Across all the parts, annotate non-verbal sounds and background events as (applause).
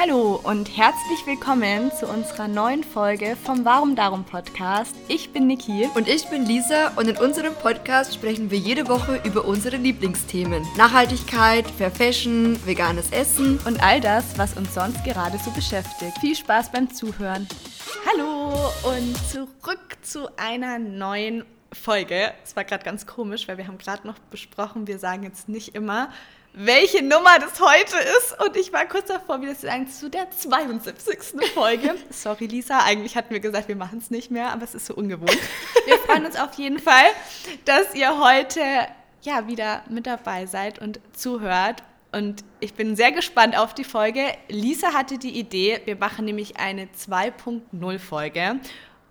Hallo und herzlich willkommen zu unserer neuen Folge vom Warum Darum Podcast. Ich bin Niki. Und ich bin Lisa und in unserem Podcast sprechen wir jede Woche über unsere Lieblingsthemen. Nachhaltigkeit, Fair Fashion, veganes Essen und all das, was uns sonst gerade so beschäftigt. Viel Spaß beim Zuhören. Hallo und zurück zu einer neuen Folge. Es war gerade ganz komisch, weil wir haben gerade noch besprochen, wir sagen jetzt nicht immer, welche Nummer das heute ist. Und ich war kurz davor, wieder zu sagen, zu der 72. Folge. (laughs) Sorry, Lisa, eigentlich hatten wir gesagt, wir machen es nicht mehr, aber es ist so ungewohnt. (laughs) Wir freuen uns auf jeden Fall, dass ihr heute ja wieder mit dabei seid und zuhört. Und ich bin sehr gespannt auf die Folge. Lisa hatte die Idee, wir machen nämlich eine 2.0 Folge.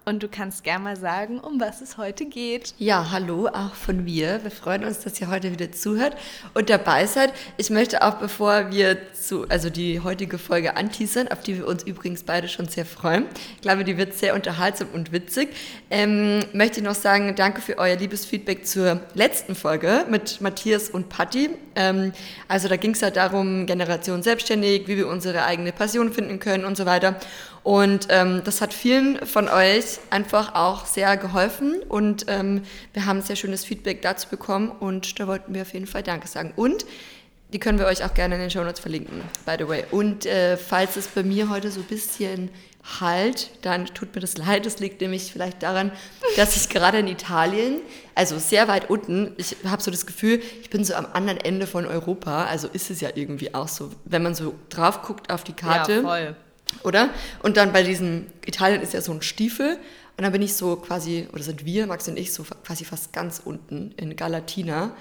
Und du kannst gerne mal sagen, um was es heute geht. Ja, hallo auch von mir. Wir freuen uns, dass ihr heute wieder zuhört und dabei seid. Ich möchte auch, bevor wir zu, also die heutige Folge anteasern, auf die wir uns übrigens beide schon sehr freuen. Ich glaube, die wird sehr unterhaltsam und witzig. Ähm, möchte ich noch sagen, danke für euer liebes Feedback zur letzten Folge mit Matthias und Patti. Ähm, also da ging es ja darum, Generation selbstständig, wie wir unsere eigene Passion finden können und so weiter. Und ähm, das hat vielen von euch einfach auch sehr geholfen und ähm, wir haben sehr schönes Feedback dazu bekommen und da wollten wir auf jeden Fall Danke sagen. Und die können wir euch auch gerne in den Show Notes verlinken, by the way. Und äh, falls es bei mir heute so ein bisschen halt, dann tut mir das (laughs) leid. Das liegt nämlich vielleicht daran, dass ich gerade in Italien, also sehr weit unten, ich habe so das Gefühl, ich bin so am anderen Ende von Europa. Also ist es ja irgendwie auch so, wenn man so drauf guckt auf die Karte. Ja, voll oder? Und dann bei diesem, Italien ist ja so ein Stiefel. Und dann bin ich so quasi, oder sind wir, Max und ich, so quasi fast ganz unten in Galatina.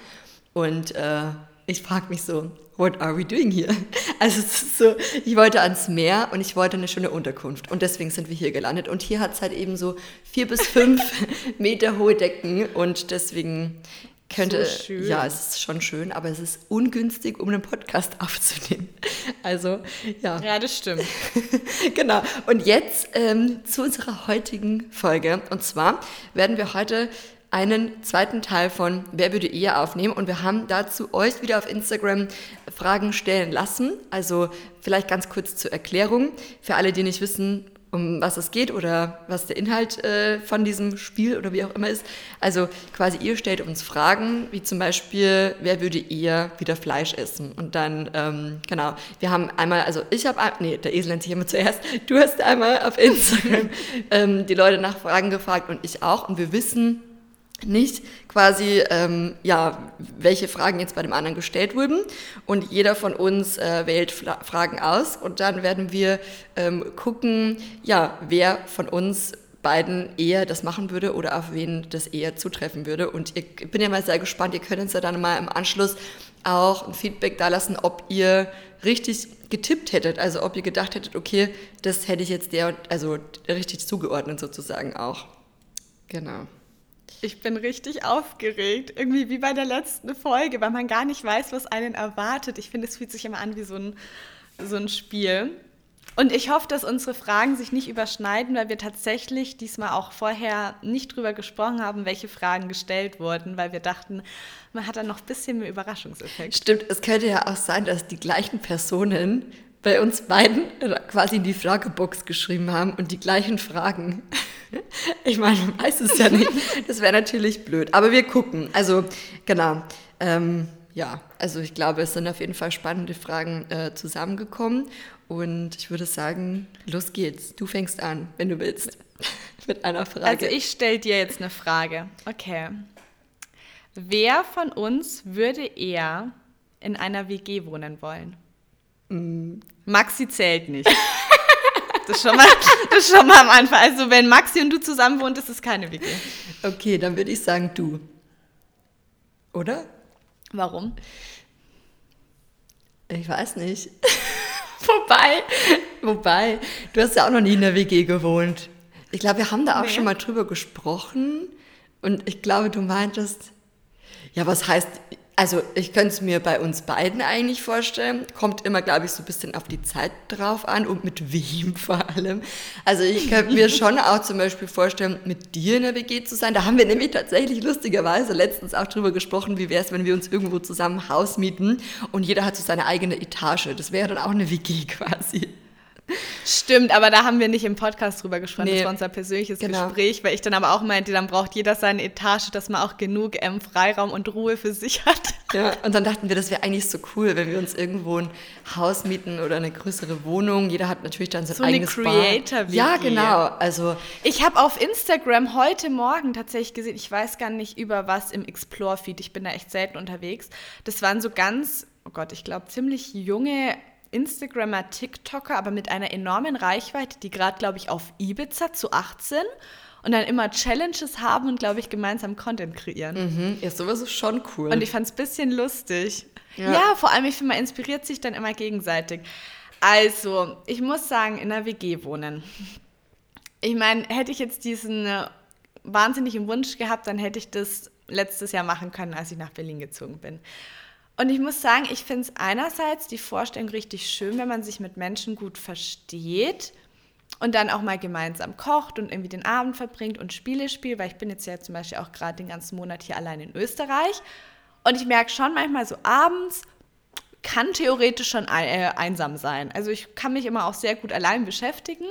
Und äh, ich frage mich so, what are we doing here? (laughs) Also es ist so, ich wollte ans Meer und ich wollte eine schöne Unterkunft. Und deswegen sind wir hier gelandet. Und hier hat es halt eben so vier bis fünf (laughs) Meter hohe Decken. Und deswegen könnte, so ja, es ist schon schön, aber es ist ungünstig, um einen Podcast (laughs) aufzunehmen. Also, ja. Ja, das stimmt. (laughs) genau. Und jetzt ähm, zu unserer heutigen Folge. Und zwar werden wir heute einen zweiten Teil von Wer würde eher aufnehmen und wir haben dazu euch wieder auf Instagram Fragen stellen lassen. Also vielleicht ganz kurz zur Erklärung. Für alle, die nicht wissen, um was es geht oder was der Inhalt äh, von diesem Spiel oder wie auch immer ist. Also quasi ihr stellt uns Fragen, wie zum Beispiel, wer würde eher wieder Fleisch essen? Und dann, ähm, genau, wir haben einmal, also ich habe, nee, der Esel nennt sich immer zuerst, du hast einmal auf Instagram (laughs) ähm, die Leute nach Fragen gefragt und ich auch und wir wissen, nicht quasi, ähm, ja, welche Fragen jetzt bei dem anderen gestellt wurden. Und jeder von uns äh, wählt Fra Fragen aus und dann werden wir ähm, gucken, ja, wer von uns beiden eher das machen würde oder auf wen das eher zutreffen würde. Und ich bin ja mal sehr gespannt, ihr könnt uns ja dann mal im Anschluss auch ein Feedback da lassen, ob ihr richtig getippt hättet, also ob ihr gedacht hättet, okay, das hätte ich jetzt der, also richtig zugeordnet sozusagen auch. Genau. Ich bin richtig aufgeregt. Irgendwie wie bei der letzten Folge, weil man gar nicht weiß, was einen erwartet. Ich finde, es fühlt sich immer an wie so ein, so ein Spiel. Und ich hoffe, dass unsere Fragen sich nicht überschneiden, weil wir tatsächlich diesmal auch vorher nicht drüber gesprochen haben, welche Fragen gestellt wurden, weil wir dachten, man hat dann noch ein bisschen mehr Überraschungseffekt. Stimmt, es könnte ja auch sein, dass die gleichen Personen bei uns beiden quasi in die Fragebox geschrieben haben und die gleichen Fragen. (laughs) Ich meine, man weiß es ja nicht. Das wäre natürlich blöd. Aber wir gucken. Also, genau. Ähm, ja, also ich glaube, es sind auf jeden Fall spannende Fragen äh, zusammengekommen. Und ich würde sagen, los geht's. Du fängst an, wenn du willst, (laughs) mit einer Frage. Also ich stelle dir jetzt eine Frage. Okay. Wer von uns würde eher in einer WG wohnen wollen? Mm. Maxi zählt nicht. (laughs) Das ist, schon mal, das schon mal am Anfang. Also wenn Maxi und du zusammen wohnt, ist es keine WG. Okay, dann würde ich sagen du. Oder? Warum? Ich weiß nicht. (laughs) Wobei, wobei, du hast ja auch noch nie in der WG gewohnt. Ich glaube, wir haben da auch nee. schon mal drüber gesprochen. Und ich glaube, du meintest, ja, was heißt, also ich könnte es mir bei uns beiden eigentlich vorstellen. Kommt immer, glaube ich, so ein bisschen auf die Zeit drauf an und mit (laughs) wem vor allem. Also ich könnte mir schon auch zum Beispiel vorstellen, mit dir in der WG zu sein. Da haben wir nämlich tatsächlich lustigerweise letztens auch drüber gesprochen, wie wäre es, wenn wir uns irgendwo zusammen Haus mieten und jeder hat so seine eigene Etage. Das wäre dann auch eine WG quasi. Stimmt, aber da haben wir nicht im Podcast drüber gesprochen. Nee, das war unser persönliches genau. Gespräch, weil ich dann aber auch meinte, dann braucht jeder seine Etage, dass man auch genug ähm, Freiraum und Ruhe für sich hat. Ja, und dann dachten wir, das wäre eigentlich so cool, wenn wir uns irgendwo ein Haus mieten oder eine größere Wohnung. Jeder hat natürlich dann sein So eine eigenes Creator-WG. Bad. Ja, genau. Also Ich habe auf Instagram heute Morgen tatsächlich gesehen, ich weiß gar nicht über was im Explore-Feed, ich bin da echt selten unterwegs. Das waren so ganz, oh Gott, ich glaube, ziemlich junge Instagrammer, TikToker, aber mit einer enormen Reichweite, die gerade, glaube ich, auf Ibiza zu 18 und dann immer Challenges haben und, glaube ich, gemeinsam Content kreieren. mhm, ja, sowas ist schon cool. Und ich fand es ein bisschen lustig. Ja. Ja. vor allem, ich finde, man inspiriert sich dann immer gegenseitig. Also, ich muss sagen, in einer WG wohnen. Ich meine, hätte ich jetzt diesen äh, wahnsinnigen Wunsch gehabt, dann hätte ich das letztes Jahr machen können, als ich nach Berlin gezogen bin. Und ich muss sagen, ich finde es einerseits die Vorstellung richtig schön, wenn man sich mit Menschen gut versteht und dann auch mal gemeinsam kocht und irgendwie den Abend verbringt und Spiele spielt, weil ich bin jetzt ja zum Beispiel auch gerade den ganzen Monat hier allein in Österreich. Und ich merke schon manchmal so abends, kann theoretisch schon äh, einsam sein. Also ich kann mich immer auch sehr gut allein beschäftigen.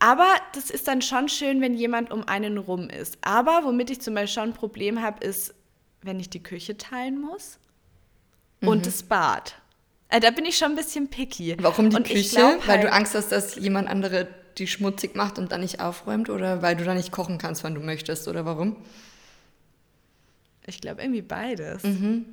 Aber das ist dann schon schön, wenn jemand um einen rum ist. Aber womit ich zum Beispiel schon ein Problem habe, ist, wenn ich die Küche teilen muss und das Bad. Äh, da bin ich schon ein bisschen picky. Warum die Und Küche? glaub weil du halt- Angst hast, dass jemand andere die schmutzig macht und dann nicht aufräumt oder weil du da nicht kochen kannst, wann du möchtest oder warum? Ich glaube irgendwie beides. Mhm.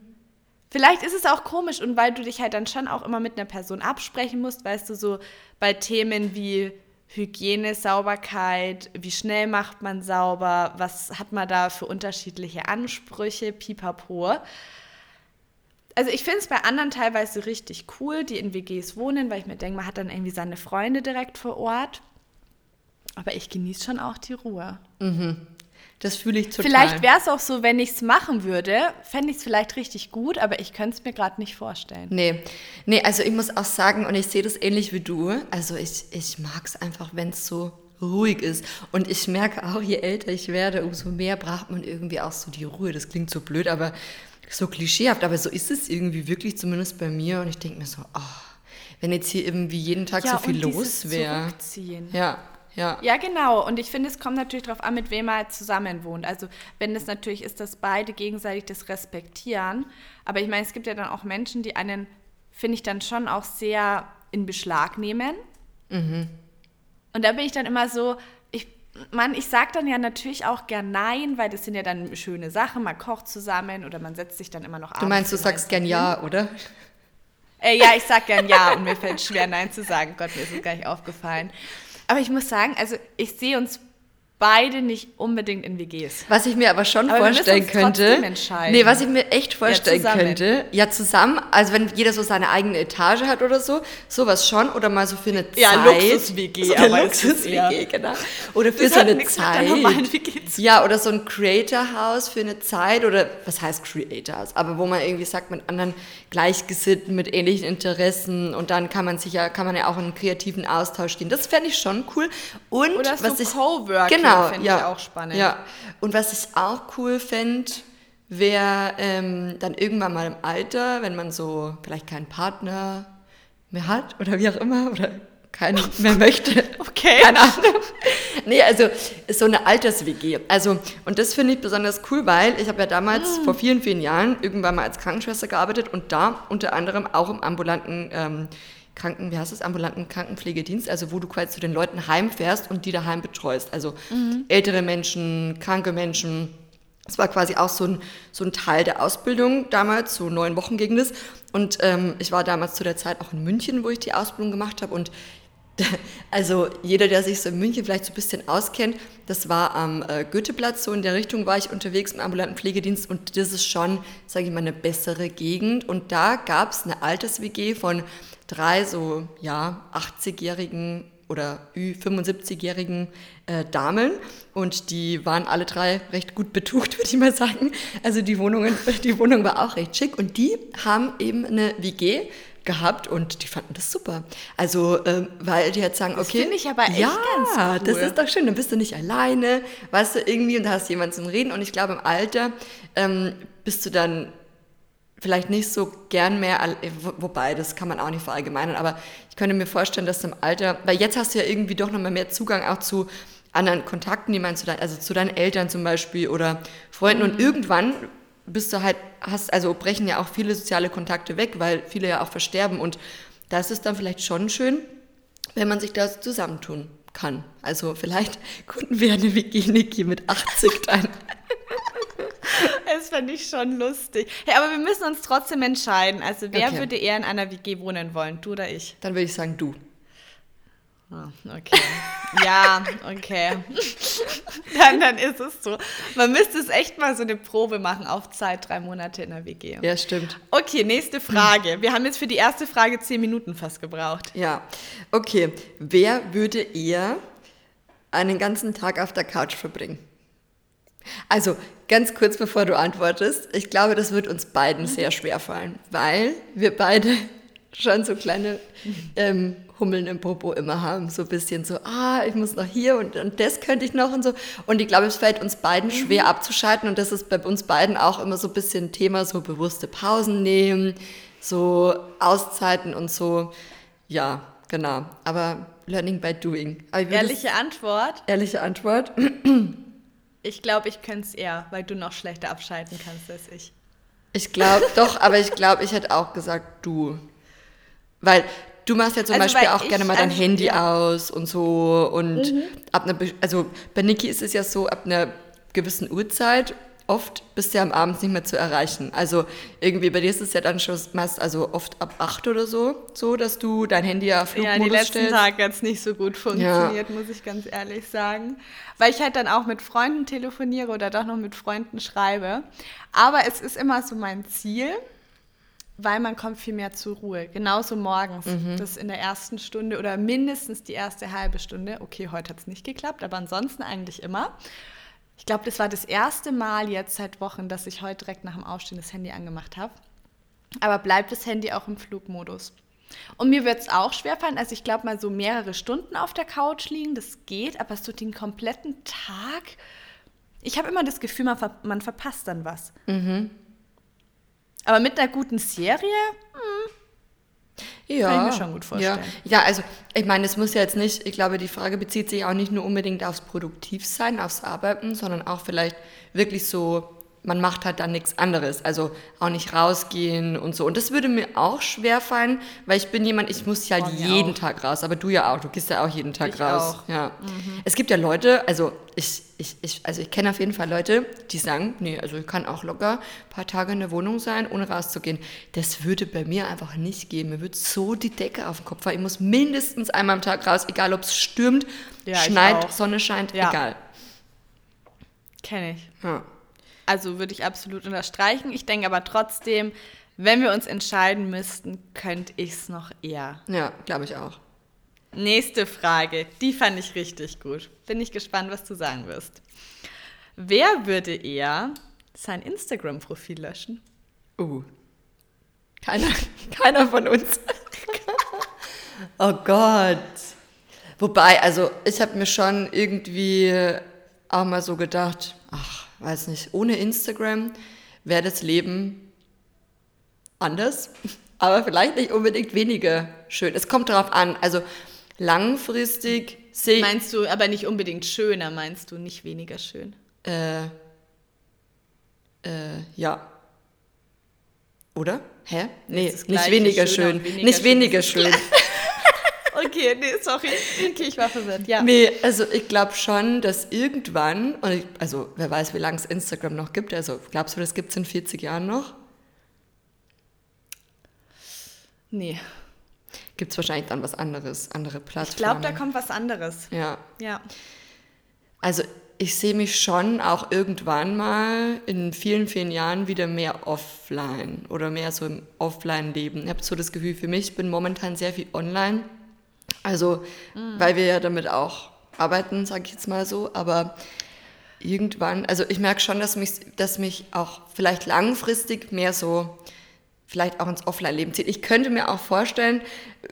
Vielleicht ist es auch komisch und weil du dich halt dann schon auch immer mit einer Person absprechen musst, weißt du, so bei Themen wie Hygiene, Sauberkeit, wie schnell macht man sauber, was hat man da für unterschiedliche Ansprüche, pipapo. Also ich finde es bei anderen teilweise richtig cool, die in WGs wohnen, weil ich mir denke, man hat dann irgendwie seine Freunde direkt vor Ort. Aber ich genieße schon auch die Ruhe. Das fühle ich total. Vielleicht wäre es auch so, wenn ich es machen würde, fände ich es vielleicht richtig gut, aber ich könnte es mir gerade nicht vorstellen. Nee, nee, also ich muss auch sagen, und ich sehe das ähnlich wie du, also ich, ich mag es einfach, wenn es so ruhig ist. Und ich merke auch, je älter ich werde, umso mehr braucht man irgendwie auch so die Ruhe. Das klingt so blöd, aber so klischeehaft, aber so ist es irgendwie wirklich, zumindest bei mir. Und ich denke mir so, oh, wenn jetzt hier irgendwie jeden Tag so viel los wäre. Ja, ja. Ja, genau. Und ich finde, es kommt natürlich darauf an, mit wem man halt zusammen wohnt. Also, wenn es natürlich ist, dass beide gegenseitig das respektieren. Aber ich meine, es gibt ja dann auch Menschen, die einen, finde ich, dann schon auch sehr in Beschlag nehmen. Und da bin ich dann immer so, ich, Mann, ich sage dann ja natürlich auch gern Nein, weil das sind ja dann schöne Sachen. Man kocht zusammen oder man setzt sich dann immer noch Du meinst, du sagst gern ja, oder? Äh, ja, ich sag gern ja und mir fällt schwer, Nein zu sagen. Gott, mir ist es gar nicht aufgefallen. Aber ich muss sagen, also ich sehe uns beide nicht unbedingt in WGs. Was ich mir aber schon Aber vorstellen könnte. Nee, was ich mir echt vorstellen zusammen. könnte. Ja, zusammen. Also wenn jeder so seine eigene Etage hat oder so, sowas schon. Oder mal so für eine Ja, Zeit. Luxus-WG, So eine aber es ist Luxus-WG, eher- genau. Oder für Das so eine Zeit. WG zu Ja, oder so ein Creator-Haus für eine Zeit. Oder was heißt Creator-Haus? Aber wo man irgendwie sagt, mit anderen Gleichgesinnten, mit ähnlichen Interessen. Und dann kann man sich ja, kann man ja auch in einen kreativen Austausch gehen. Das fände ich schon cool. Und Oder so was ich, Coworking genau, fände ich ja, auch spannend. Ja, und was ich auch cool fände, wäre ähm, dann irgendwann mal im Alter, wenn man so vielleicht keinen Partner mehr hat oder wie auch immer oder keinen (laughs) mehr möchte. Okay. Keine Ahnung. Nee, also ist so eine Alters-WG. Also, und das finde ich besonders cool, weil ich habe ja damals Mm. vor vielen, vielen Jahren irgendwann mal als Krankenschwester gearbeitet und da unter anderem auch im ambulanten ähm, Kranken, wie heißt das, ambulanten Krankenpflegedienst, also wo du quasi zu den Leuten heimfährst und die daheim betreust. Also Mhm. ältere Menschen, kranke Menschen. Das war quasi auch so ein, so ein Teil der Ausbildung damals, so neun Wochen ging das. Und ähm, ich war damals zu der Zeit auch in München, wo ich die Ausbildung gemacht habe. Und (laughs) also jeder, der sich so in München vielleicht so ein bisschen auskennt, das war am äh, Goetheplatz, so in der Richtung war ich unterwegs im ambulanten Pflegedienst und das ist schon, sage ich mal, eine bessere Gegend. Und da gab es eine Alters-WG von drei so, ja, 80-jährigen oder Ü75-jährigen äh, Damen und die waren alle drei recht gut betucht, (laughs) würde ich mal sagen. Also die, Wohnungen, (laughs) die Wohnung war auch recht schick und die haben eben eine WG gehabt und die fanden das super. Also, ähm, weil die jetzt sagen, Das okay, finde ich aber echt ja, ganz das cool. ist doch schön, dann bist du nicht alleine, weißt du, irgendwie und da hast du jemanden zum Reden und ich glaube im Alter ähm, bist du dann vielleicht nicht so gern mehr, wo- wobei, das kann man auch nicht verallgemeinern, aber ich könnte mir vorstellen, dass im Alter, weil jetzt hast du ja irgendwie doch nochmal mehr Zugang auch zu anderen Kontakten, die man zu deinen, also zu deinen Eltern zum Beispiel oder Freunden und irgendwann bist du halt, hast, also brechen ja auch viele soziale Kontakte weg, weil viele ja auch versterben und da ist dann vielleicht schon schön, wenn man sich da zusammentun kann. Also vielleicht (laughs) gründen wir eine WG-Niki mit 80 dann. (laughs) (laughs) Das fände ich schon lustig. Hey, aber wir müssen uns trotzdem entscheiden. Also wer Okay. würde eher in einer WG wohnen wollen? Du oder ich? Dann würde ich sagen, du. Ah, okay. ja, okay. (laughs) dann, dann ist es so. Man müsste es echt mal so eine Probe machen auf Zeit, drei Monate in der WG. Ja, stimmt. Okay, nächste Frage. Wir haben jetzt für die erste Frage zehn Minuten fast gebraucht. Ja, okay. Wer würde eher einen ganzen Tag auf der Couch verbringen? Also, ganz kurz bevor du antwortest, ich glaube, das wird uns beiden sehr schwer fallen, weil wir beide (laughs) schon so kleine ähm, Hummeln im Popo immer haben. So ein bisschen so, ah, ich muss noch hier und, und das könnte ich noch und so. Und ich glaube, es fällt uns beiden schwer abzuschalten und das ist bei uns beiden auch immer so ein bisschen Thema, so bewusste Pausen nehmen, so Auszeiten und so. Ja, genau. Aber Learning by Doing. Ehrliche Antwort, ehrliche Antwort. (clears throat) ich glaube, ich könnte es eher, weil du noch schlechter abschalten kannst als ich. Ich glaube (laughs) doch, aber ich glaube, ich hätte auch gesagt, du. Weil du machst ja zum Also, Beispiel auch gerne mal dein Handy ja. aus und so. Und ab einer, also bei Niki ist es ja so, ab einer gewissen Uhrzeit oft bist du ja am Abend nicht mehr zu erreichen. Also irgendwie bei dir ist es ja dann schon meist, also oft ab acht oder so, so, dass du dein Handy ja auf Ja, Flugmodus die letzten stellst. Tage hat es nicht so gut funktioniert, muss ich ganz ehrlich sagen. Weil ich halt dann auch mit Freunden telefoniere oder doch noch mit Freunden schreibe. Aber es ist immer so mein Ziel, weil man kommt viel mehr zur Ruhe. Genauso morgens. Mhm. Das in der ersten Stunde oder mindestens die erste halbe Stunde. Okay, heute hat es nicht geklappt, aber ansonsten eigentlich immer. Ich glaube, das war das erste Mal jetzt seit Wochen, dass ich heute direkt nach dem Aufstehen das Handy angemacht habe. Aber bleibt das Handy auch im Flugmodus. Und mir wird es auch schwerfallen, also ich glaube mal so mehrere Stunden auf der Couch liegen, das geht, aber so den kompletten Tag, ich habe immer das Gefühl, man, ver man verpasst dann was. Aber mit einer guten Serie, Ja, Kann ich mir schon gut vorstellen. Ja, ja also ich meine, es muss ja jetzt nicht, ich glaube, die Frage bezieht sich auch nicht nur unbedingt aufs Produktivsein, aufs Arbeiten, sondern auch vielleicht wirklich so, man macht halt dann nichts anderes. Also auch nicht rausgehen und so. Und das würde mir auch schwer fallen, weil ich bin jemand, ich muss ja halt jeden auch. Tag raus. Aber du ja auch, du gehst ja auch jeden Tag Ich raus. auch. Mhm. Ja. Es gibt ja Leute, also ich, ich, ich, also ich kenne auf jeden Fall Leute, die sagen, nee, also ich kann auch locker ein paar Tage in der Wohnung sein, ohne rauszugehen. Das würde bei mir einfach nicht gehen. Mir wird so die Decke auf den Kopf fallen. Ich muss mindestens einmal am Tag raus, egal ob es stürmt, Ja, schneit. Sonne scheint, Ja. egal. kenne ich. Ja. Also würde ich absolut unterstreichen. Ich denke aber trotzdem, wenn wir uns entscheiden müssten, könnte ich es noch eher. Ja, glaube ich auch. Nächste Frage, die fand ich richtig gut. Bin ich gespannt, was du sagen wirst. Wer würde eher sein Instagram-Profil löschen? Uh. Keiner, (laughs) keiner von uns. (laughs) oh Gott. Wobei, also ich habe mir schon irgendwie auch mal so gedacht, ach, weiß nicht, ohne Instagram wäre das Leben anders, (laughs) aber vielleicht nicht unbedingt weniger schön. Es kommt darauf an, also langfristig sehe ich... Meinst du aber nicht unbedingt schöner, meinst du nicht weniger schön? Äh, äh, ja. Oder? Hä? Nee, nicht weniger schön. weniger nicht weniger schön. Okay, nee, sorry. Okay, ich war verwirrt. Ja. Nee, also ich glaube schon, dass irgendwann, und ich, also wer weiß, wie lange es Instagram noch gibt, also glaubst du, das gibt es in 40 Jahren noch? Nee. Gibt es wahrscheinlich dann was anderes, andere Ich Plattformen. glaube, da kommt was anderes. Ja, Ja. also ich sehe mich schon auch irgendwann mal in vielen, vielen Jahren wieder mehr offline oder mehr so im Offline-Leben. Ich habe so das Gefühl, für mich ich bin momentan sehr viel online. Also, weil wir ja damit auch arbeiten, sage ich jetzt mal so. Aber irgendwann, also ich merke schon, dass mich, dass mich auch vielleicht langfristig mehr so vielleicht auch ins Offline-Leben zieht. Ich könnte mir auch vorstellen,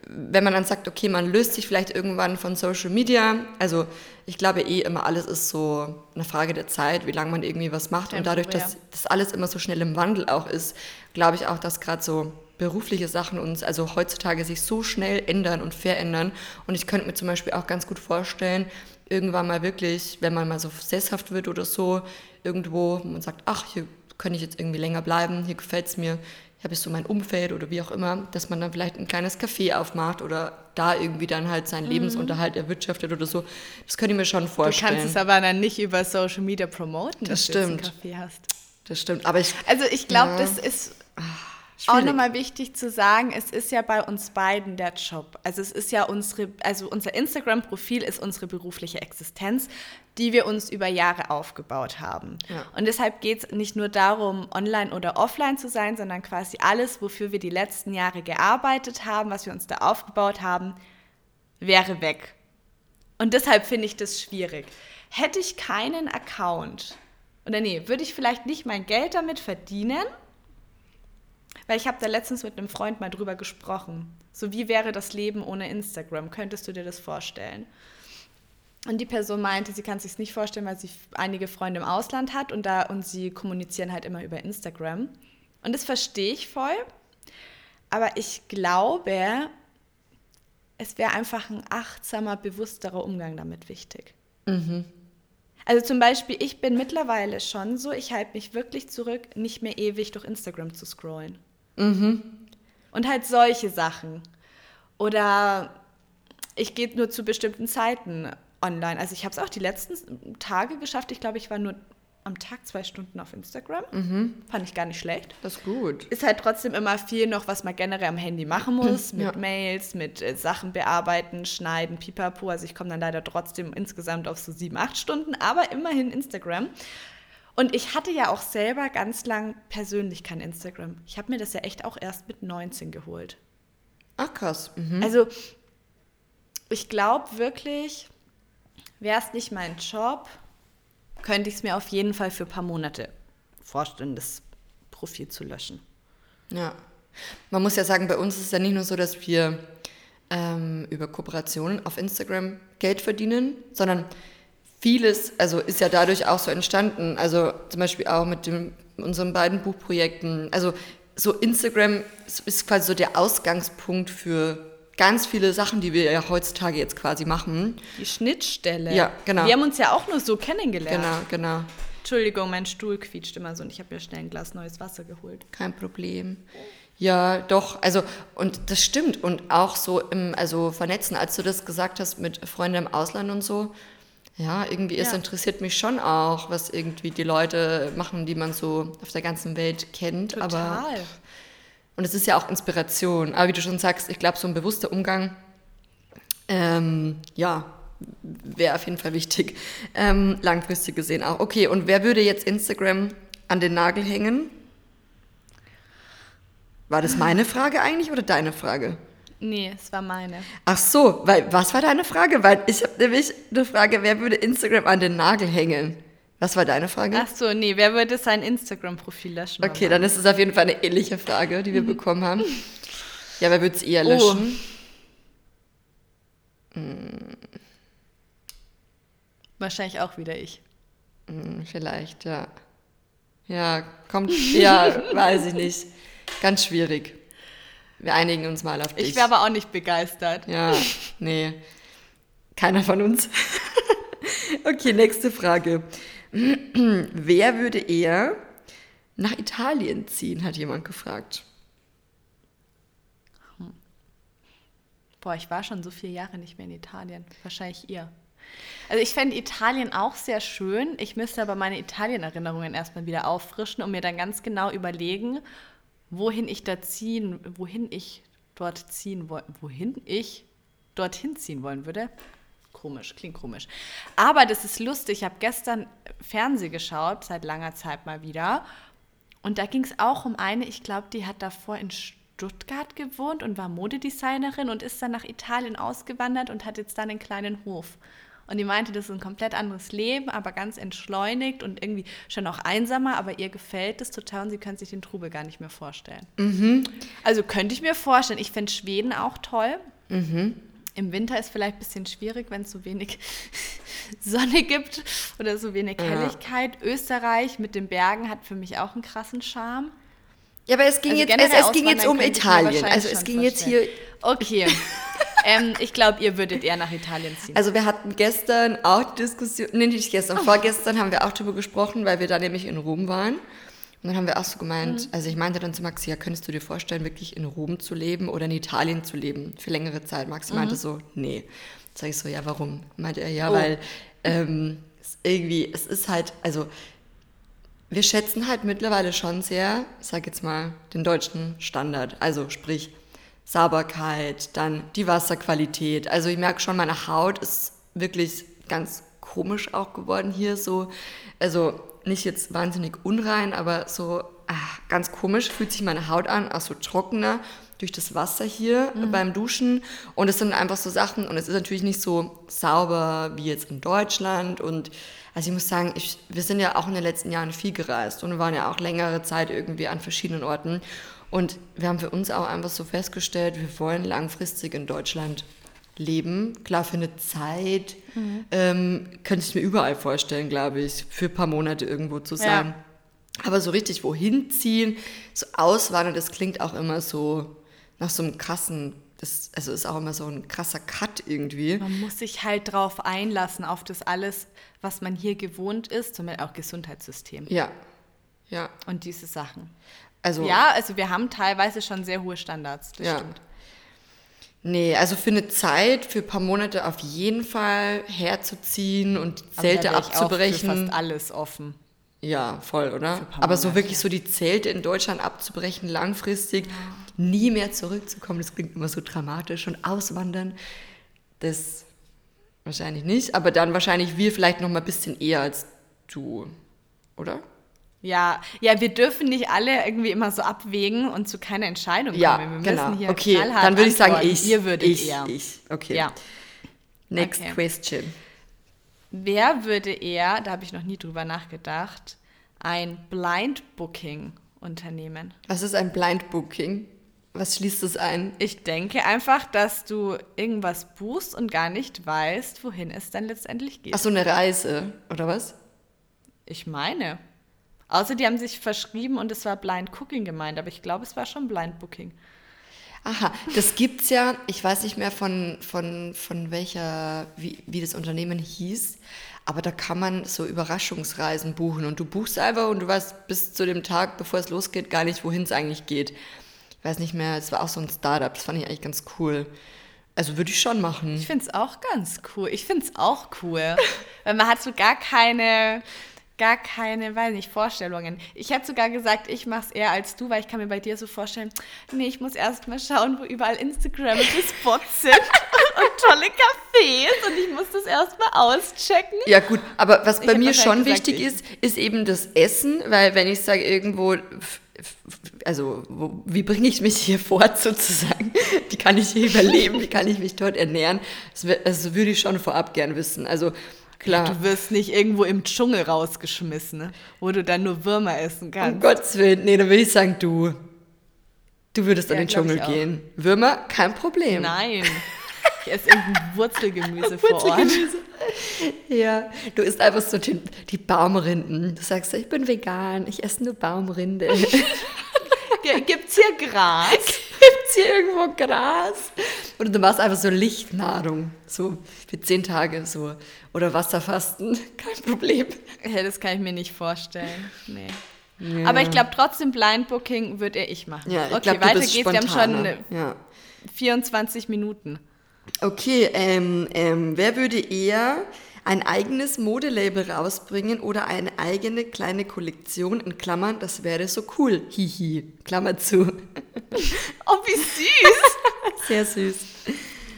wenn man dann sagt, okay, man löst sich vielleicht irgendwann von Social Media. Also ich glaube eh immer, alles ist so eine Frage der Zeit, wie lange man irgendwie was macht. Und dadurch, dass das alles immer so schnell im Wandel auch ist, glaube ich auch, dass gerade so berufliche Sachen uns also heutzutage sich so schnell ändern und verändern. Und ich könnte mir zum Beispiel auch ganz gut vorstellen, irgendwann mal wirklich, wenn man mal so sesshaft wird oder so, irgendwo, man sagt, ach, hier könnte ich jetzt irgendwie länger bleiben, hier gefällt es mir, ich habe jetzt so mein Umfeld oder wie auch immer, dass man dann vielleicht ein kleines Café aufmacht oder da irgendwie dann halt seinen mhm. Lebensunterhalt erwirtschaftet oder so. Das könnte ich mir schon vorstellen. Du kannst es aber dann nicht über Social Media promoten, das dass stimmt. du ein Café hast. Das stimmt, aber ich... Also ich glaube, ja. das ist... Schwierig. Auch nochmal wichtig zu sagen, es ist ja bei uns beiden der Job. Also es ist ja unsere, also unser Instagram-Profil ist unsere berufliche Existenz, die wir uns über Jahre aufgebaut haben. Ja. Und deshalb geht es nicht nur darum, online oder offline zu sein, sondern quasi alles, wofür wir die letzten Jahre gearbeitet haben, was wir uns da aufgebaut haben, wäre weg. Und deshalb finde ich das schwierig. Hätte ich keinen Account, oder nee, würde ich vielleicht nicht mein Geld damit verdienen, weil ich habe da letztens mit einem Freund mal drüber gesprochen. So, wie wäre das Leben ohne Instagram? Könntest du dir das vorstellen? Und die Person meinte, sie kann es sich nicht vorstellen, weil sie einige Freunde im Ausland hat und da und sie kommunizieren halt immer über Instagram. Und das verstehe ich voll. Aber ich glaube, es wäre einfach ein achtsamer, bewussterer Umgang damit wichtig. Mhm. Also zum Beispiel, ich bin mittlerweile schon so, ich halte mich wirklich zurück, nicht mehr ewig durch Instagram zu scrollen. Mhm. Und halt solche Sachen. Oder ich gehe nur zu bestimmten Zeiten online. Also ich habe es auch die letzten Tage geschafft. Ich glaube, ich war nur am Tag zwei Stunden auf Instagram. Mhm. Fand ich gar nicht schlecht. Das ist gut. Ist halt trotzdem immer viel noch, was man generell am Handy machen muss. Mit ja. Mails, mit äh, Sachen bearbeiten, schneiden, pipapo. Also ich komme dann leider trotzdem insgesamt auf so sieben, acht Stunden. Aber immerhin Instagram. Und ich hatte ja auch selber ganz lang persönlich kein Instagram. Ich habe mir das ja echt auch erst mit 19 geholt. Ach krass. Mhm. Also ich glaube wirklich, wäre es nicht mein Job, könnte ich es mir auf jeden Fall für ein paar Monate vorstellen, das Profil zu löschen. Ja. Man muss ja sagen, bei uns ist es ja nicht nur so, dass wir ähm, über Kooperationen auf Instagram Geld verdienen, sondern vieles, also ist ja dadurch auch so entstanden. Also zum Beispiel auch mit dem, unseren beiden Buchprojekten. Also so Instagram ist quasi so der Ausgangspunkt für ganz viele Sachen, die wir ja heutzutage jetzt quasi machen. Die Schnittstelle. Ja, genau. Wir haben uns ja auch nur so kennengelernt. Genau, genau. Entschuldigung, mein Stuhl quietscht immer so und ich habe mir schnell ein Glas neues Wasser geholt. Kein Problem. Ja, doch, also und das stimmt und auch so im also vernetzen, als du das gesagt hast mit Freunden im Ausland und so, ja, irgendwie ja. es interessiert mich schon auch, was irgendwie die Leute machen, die man so auf der ganzen Welt kennt. Total. Aber, und es ist ja auch Inspiration. Aber wie du schon sagst, ich glaube, so ein bewusster Umgang, ähm, ja, wäre auf jeden Fall wichtig. Ähm, langfristig gesehen auch. Okay, und wer würde jetzt Instagram an den Nagel hängen? War das meine Frage eigentlich oder deine Frage? Nee, es war meine. Ach so, weil was war deine Frage? Weil ich habe nämlich eine Frage, wer würde Instagram an den Nagel hängen? Was war deine Frage? Ach so, nee, wer würde sein Instagram-Profil löschen? Okay, dann ist es auf jeden Fall eine ähnliche Frage, die wir bekommen haben. Ja, wer würde es eher löschen? Oh. Hm. Wahrscheinlich auch wieder ich. Hm, vielleicht, ja. Ja, kommt, ja, (laughs) weiß ich nicht. Ganz schwierig. Wir einigen uns mal auf dich. Ich wäre aber auch nicht begeistert. Ja, nee. Keiner von uns. (laughs) okay, nächste Frage. Wer würde eher nach Italien ziehen, hat jemand gefragt. Hm. Boah, ich war schon so viele Jahre nicht mehr in Italien. Wahrscheinlich ihr. Also ich fände Italien auch sehr schön. Ich müsste aber meine Italien-Erinnerungen erstmal wieder auffrischen und mir dann ganz genau überlegen, wohin ich da ziehen, wohin ich dort ziehen wollen, wohin ich dorthin ziehen wollen würde. Komisch, klingt komisch. Aber das ist lustig. Ich habe gestern Fernsehen geschaut, seit langer Zeit mal wieder. Und da ging es auch um eine, ich glaube, die hat davor in Stuttgart gewohnt und war Modedesignerin und ist dann nach Italien ausgewandert und hat jetzt dann einen kleinen Hof. Und die meinte, das ist ein komplett anderes Leben, aber ganz entschleunigt und irgendwie schon auch einsamer, aber ihr gefällt das total und sie kann sich den Trubel gar nicht mehr vorstellen. Mhm. Also könnte ich mir vorstellen, ich fände Schweden auch toll. Mhm. Im Winter ist vielleicht ein bisschen schwierig, wenn es so wenig (laughs) Sonne gibt oder so wenig Ja. Helligkeit. Österreich mit den Bergen hat für mich auch einen krassen Charme. Ja, aber es ging Also jetzt, es, es ging jetzt um Italien. Also es ging jetzt hier. Okay. (laughs) ähm, ich glaube, ihr würdet eher nach Italien ziehen. Also wir hatten gestern auch die Diskussion, nee, nicht gestern, vorgestern haben wir auch darüber gesprochen, weil wir da nämlich in Rom waren. Und dann haben wir auch so gemeint, Mhm. also ich meinte dann zu Maxi, ja, könntest du dir vorstellen, wirklich in Rom zu leben oder in Italien zu leben für längere Zeit? Maxi meinte Mhm. so, nee. Sag ich so, ja, warum? Meinte er, ja, Oh. weil ähm, es irgendwie, es ist halt, also wir schätzen halt mittlerweile schon sehr, ich sag jetzt mal, den deutschen Standard. Also sprich Sauberkeit, dann die Wasserqualität. Also ich merke schon, meine Haut ist wirklich ganz komisch auch geworden hier so. Also nicht jetzt wahnsinnig unrein, aber so ah, ganz komisch fühlt sich meine Haut an, auch so trockener durch das Wasser hier beim Duschen. Und es sind einfach so Sachen, und es ist natürlich nicht so sauber wie jetzt in Deutschland. Und also ich muss sagen, ich, wir sind ja auch in den letzten Jahren viel gereist und waren ja auch längere Zeit irgendwie an verschiedenen Orten. Und wir haben für uns auch einfach so festgestellt, wir wollen langfristig in Deutschland leben. Klar, für eine Zeit ähm, könnte ich mir überall vorstellen, glaube ich, für ein paar Monate irgendwo zu sein. Aber so richtig wohin ziehen, so auswandern, das klingt auch immer so nach so einem krassen, das, also ist auch immer so ein krasser Cut irgendwie. Man muss sich halt drauf einlassen, auf das alles, was man hier gewohnt ist, zum Beispiel auch Gesundheitssystem Ja, ja. und diese Sachen. Also, Ja, also wir haben teilweise schon sehr hohe Standards, das Ja. stimmt. nee, also für eine Zeit, für ein paar Monate auf jeden Fall herzuziehen und Aber Zelte da wär ich auch abzubrechen. Für fast alles offen. Ja, voll, oder? Aber so wirklich so die Zelte in Deutschland abzubrechen, langfristig, nie mehr zurückzukommen, das klingt immer so dramatisch und auswandern, das wahrscheinlich nicht, aber dann wahrscheinlich wir vielleicht noch mal ein bisschen eher als du, oder? Ja, ja, wir dürfen nicht alle irgendwie immer so abwägen und zu keiner Entscheidung Ja, kommen. Wir genau. müssen hier Okay, knallhart dann würde ich sagen, ich. Ihr würdet ich, eher. Ich, okay. Ja. Next Okay. question. Wer würde eher, da habe ich noch nie drüber nachgedacht, ein Blind Booking unternehmen? Was ist ein Blind Booking? Was schließt es ein? Ich denke einfach, dass du irgendwas buchst und gar nicht weißt, wohin es dann letztendlich geht. Ach so, eine Reise, oder was? Ich meine. Außer die haben sich verschrieben und es war Blind Cooking gemeint, aber ich glaube, es war schon Blind Booking. Aha, das gibt's ja, ich weiß nicht mehr von, von, von welcher, wie, wie das Unternehmen hieß, aber da kann man so Überraschungsreisen buchen und du buchst einfach und du weißt bis zu dem Tag, bevor es losgeht, gar nicht, wohin es eigentlich geht. Ich weiß nicht mehr, es war auch so ein Startup, das fand ich eigentlich ganz cool. Also würde ich schon machen. Ich finde es auch ganz cool. Ich finde es auch cool. (laughs) Weil man hat so gar keine, gar keine, weiß nicht, Vorstellungen. Ich hätte sogar gesagt, ich mache es eher als du, weil ich kann mir bei dir so vorstellen, nee, ich muss erst mal schauen, wo überall Instagram Spots sind (laughs) und tolle Cafés und ich muss das erst mal auschecken. Ja gut, aber was Ich bei hab mir schon gesagt, wichtig ich. ist, ist eben das Essen, weil wenn ich sage irgendwo, also wo, wie bringe ich mich hier fort (laughs) sozusagen, wie kann ich hier überleben, wie kann ich mich dort ernähren, das, wär- also würde ich schon vorab gern wissen. Also klar, Du wirst nicht irgendwo im Dschungel rausgeschmissen, ne? wo du dann nur Würmer essen um kannst. Gottes Willen, nee, dann würde ich sagen, du, du würdest Ja, den glaub ich Dschungel gehen. Würmer, kein Problem. Nein. (laughs) Ich esse irgendein Wurzelgemüse vor Ort. Wurzelgemüse. (laughs) Ja, du isst einfach so die, die Baumrinden. Du sagst, ich bin vegan, ich esse nur Baumrinde. (laughs) Gibt's hier Gras? Gibt's hier irgendwo Gras? Oder du machst einfach so Lichtnahrung, so für zehn Tage so. Oder Wasserfasten, (laughs) kein Problem. Ja, das kann ich mir nicht vorstellen. Nee. Ja. Aber ich glaube trotzdem, Blind Booking würde ich machen. Ja, ich okay, glaube, du weiter geht's. Wir haben schon Ja. 24 Minuten. Okay, ähm, ähm, wer würde eher ein eigenes Modelabel rausbringen oder eine eigene kleine Kollektion in Klammern, das wäre so cool. Hihi, Klammer zu. Oh, wie süß. (laughs) Sehr süß.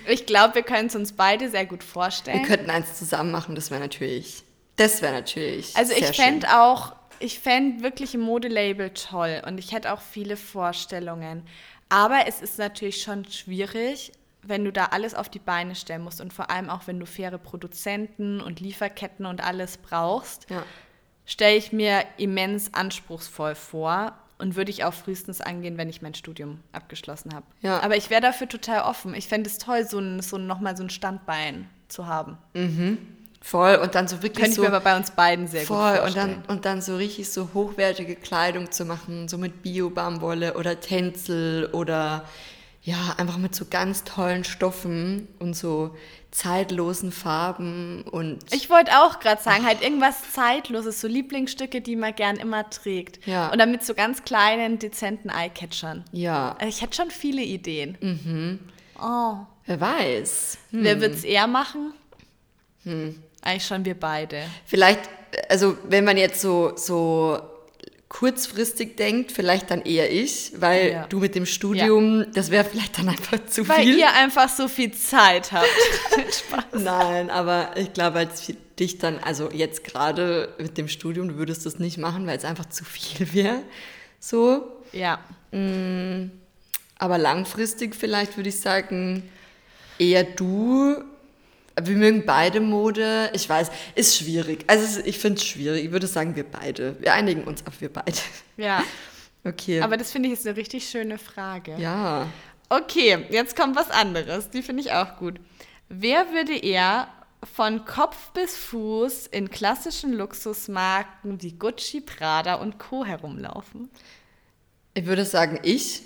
ich glaube, wir können es uns beide sehr gut Wir vorstellen. könnten eins zusammen machen, das wäre natürlich, das wäre natürlich Also ich fände auch, ich fände wirklich ein Modelabel toll und ich hätte auch viele Vorstellungen. Aber es ist natürlich schon schwierig, wenn du da alles auf die Beine stellen musst und vor allem auch, wenn du faire Produzenten und Lieferketten und alles brauchst, Ja. stelle ich mir immens anspruchsvoll vor und würde ich auch frühestens angehen, wenn ich mein Studium abgeschlossen habe. Ja. Aber ich wäre dafür total offen. Ich fände es toll, so, ein, so nochmal so ein Standbein zu haben. Voll. Und dann so wirklich Könnte ich so. mir aber bei uns beiden sehr Voll, gut und vorstellen. dann, und dann so richtig so hochwertige Kleidung zu machen, so mit Bio-Baumwolle oder Tänzel oder ja, einfach mit so ganz tollen Stoffen und so zeitlosen Farben und Ich wollte auch gerade sagen, halt irgendwas Zeitloses, so Lieblingsstücke, die man gern immer trägt. Ja. Und dann mit so ganz kleinen, dezenten Eyecatchern. ja, Also ich hätte schon viele Ideen. Mhm. Oh. wer weiß. Hm. Wer wird es eher machen? Eigentlich schon wir beide. Vielleicht, also wenn man jetzt so, so kurzfristig denkt, vielleicht dann eher ich, weil Ja. du mit dem Studium, das wäre vielleicht dann einfach zu Weil viel. ihr einfach so viel Zeit habt. (laughs) Nein, aber ich glaube, als dich dann, also jetzt gerade mit dem Studium, du würdest das nicht machen, weil es einfach zu viel wäre. So. Ja. Aber langfristig vielleicht würde ich sagen, eher du. Wir mögen beide Mode. Ich weiß, ist schwierig. Also ich finde es schwierig. Ich würde sagen, wir beide. Wir einigen uns auf wir beide. Ja. (laughs) Okay. Aber das finde ich ist eine richtig schöne Frage. ja. Okay, jetzt kommt was anderes. Die finde ich auch gut. Wer würde eher von Kopf bis Fuß in klassischen Luxusmarken wie Gucci, Prada und Co. herumlaufen? Ich würde sagen, ich.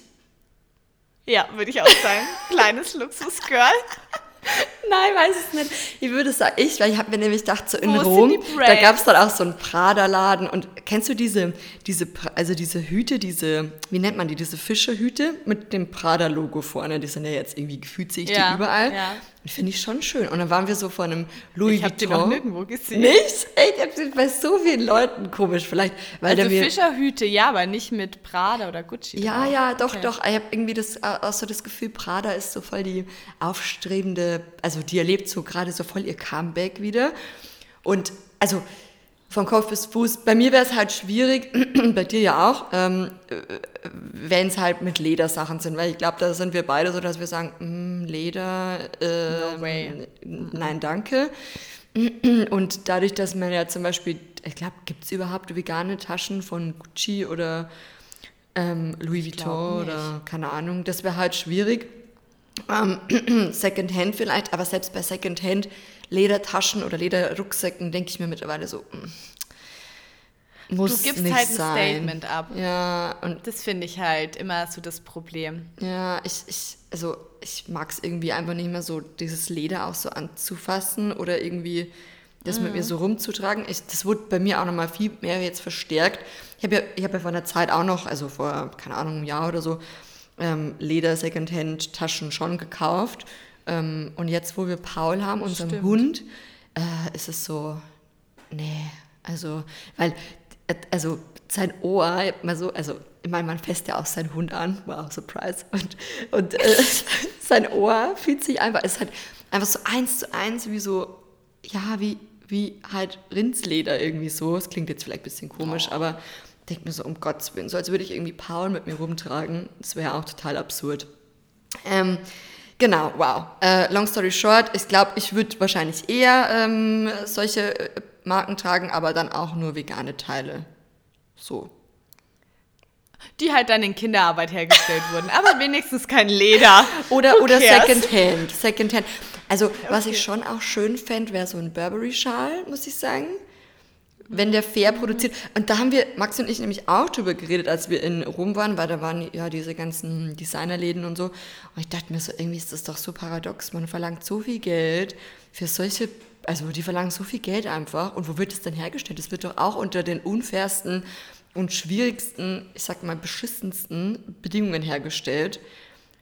Ja, würde ich auch sagen. (laughs) Kleines Luxusgirl. (laughs) (laughs) Nein, weiß es nicht. Ich würde sagen, ich, weil ich habe mir nämlich gedacht, so in Wo Rom, da gab es dann auch so einen Prada-Laden und kennst du diese, diese, also diese Hüte, diese, wie nennt man die, diese Fischerhüte mit dem Prada-Logo vorne, die sind ja jetzt irgendwie gefühlt, sehe ich Ja, die überall. ja. Finde ich schon schön. Und dann waren wir so vor einem Louis Ich habe die Vuitton. noch nirgendwo gesehen. Nicht? Ey, ich habe sie bei so vielen Leuten komisch, vielleicht, weil Also mir... Fischerhüte, ja, aber nicht mit Prada oder Gucci. Ja, drauf. ja, doch, Okay. doch. Ich habe irgendwie das, auch so das Gefühl, Prada ist so voll die aufstrebende, also die erlebt so gerade so voll ihr Comeback wieder. Und also von Kopf bis Fuß, bei mir wäre es halt schwierig, (clears throat) bei dir ja auch, ähm, wenn es halt mit Ledersachen sind, weil ich glaube, da sind wir beide so, dass wir sagen, mm, Leder, äh, No way. nein, danke. (clears throat) Und dadurch, dass man ja zum Beispiel, ich glaube, gibt es überhaupt vegane Taschen von Gucci oder ähm, Louis Vuitton oder keine Ahnung, das wäre halt schwierig. Ähm, (clears throat) Secondhand vielleicht, aber selbst bei Secondhand Ledertaschen oder Lederrucksäcken denke ich mir mittlerweile so, mm, muss Du gibst halt ein sein. Statement ab. Ja, und Das finde ich halt immer so das Problem. ja, ich, ich, also ich mag es irgendwie einfach nicht mehr so, dieses Leder auch so anzufassen oder irgendwie das mit mir so rumzutragen. Ich, das wurde bei mir auch nochmal viel mehr jetzt verstärkt. Ich habe ja, ich hab ja vor einer Zeit auch noch, also vor, keine Ahnung, einem Jahr oder so, ähm, Leder Secondhand Taschen schon gekauft. Ähm, und jetzt, wo wir Paul haben, unseren Stimmt. Hund, äh, ist es so, nee, also, weil, äh, also sein Ohr, mal so, also, ich meine, man fässt ja auch seinen Hund an, wow, surprise, und, und äh, (laughs) sein Ohr fühlt sich einfach, ist halt einfach so eins zu eins wie so, ja, wie, wie halt Rindsleder irgendwie so. Es klingt jetzt vielleicht ein bisschen komisch, aber denk mir so, um Gottes Willen, so als würde ich irgendwie Paul mit mir rumtragen. Das wäre auch total absurd. Ähm, genau, wow. Äh, long story short, ich glaube, ich würde wahrscheinlich eher ähm, solche äh, Marken tragen, aber dann auch nur vegane Teile. So. Die halt dann in Kinderarbeit hergestellt wurden. Aber (laughs) wenigstens kein Leder. Oder, Who oder cares? Secondhand. Secondhand. Also, was ich schon auch schön fände, wäre so ein Burberry-Schal, muss ich sagen. Wenn der fair produziert. Und da haben wir, Max und ich, nämlich auch drüber geredet, als wir in Rom waren, weil da waren ja diese ganzen Designerläden und so. Und ich dachte mir so, irgendwie ist das doch so paradox. Man verlangt so viel Geld für solche, also die verlangen so viel Geld einfach. Und wo wird das denn hergestellt? Das wird doch auch unter den unfairsten und schwierigsten, ich sag mal, beschissensten Bedingungen hergestellt.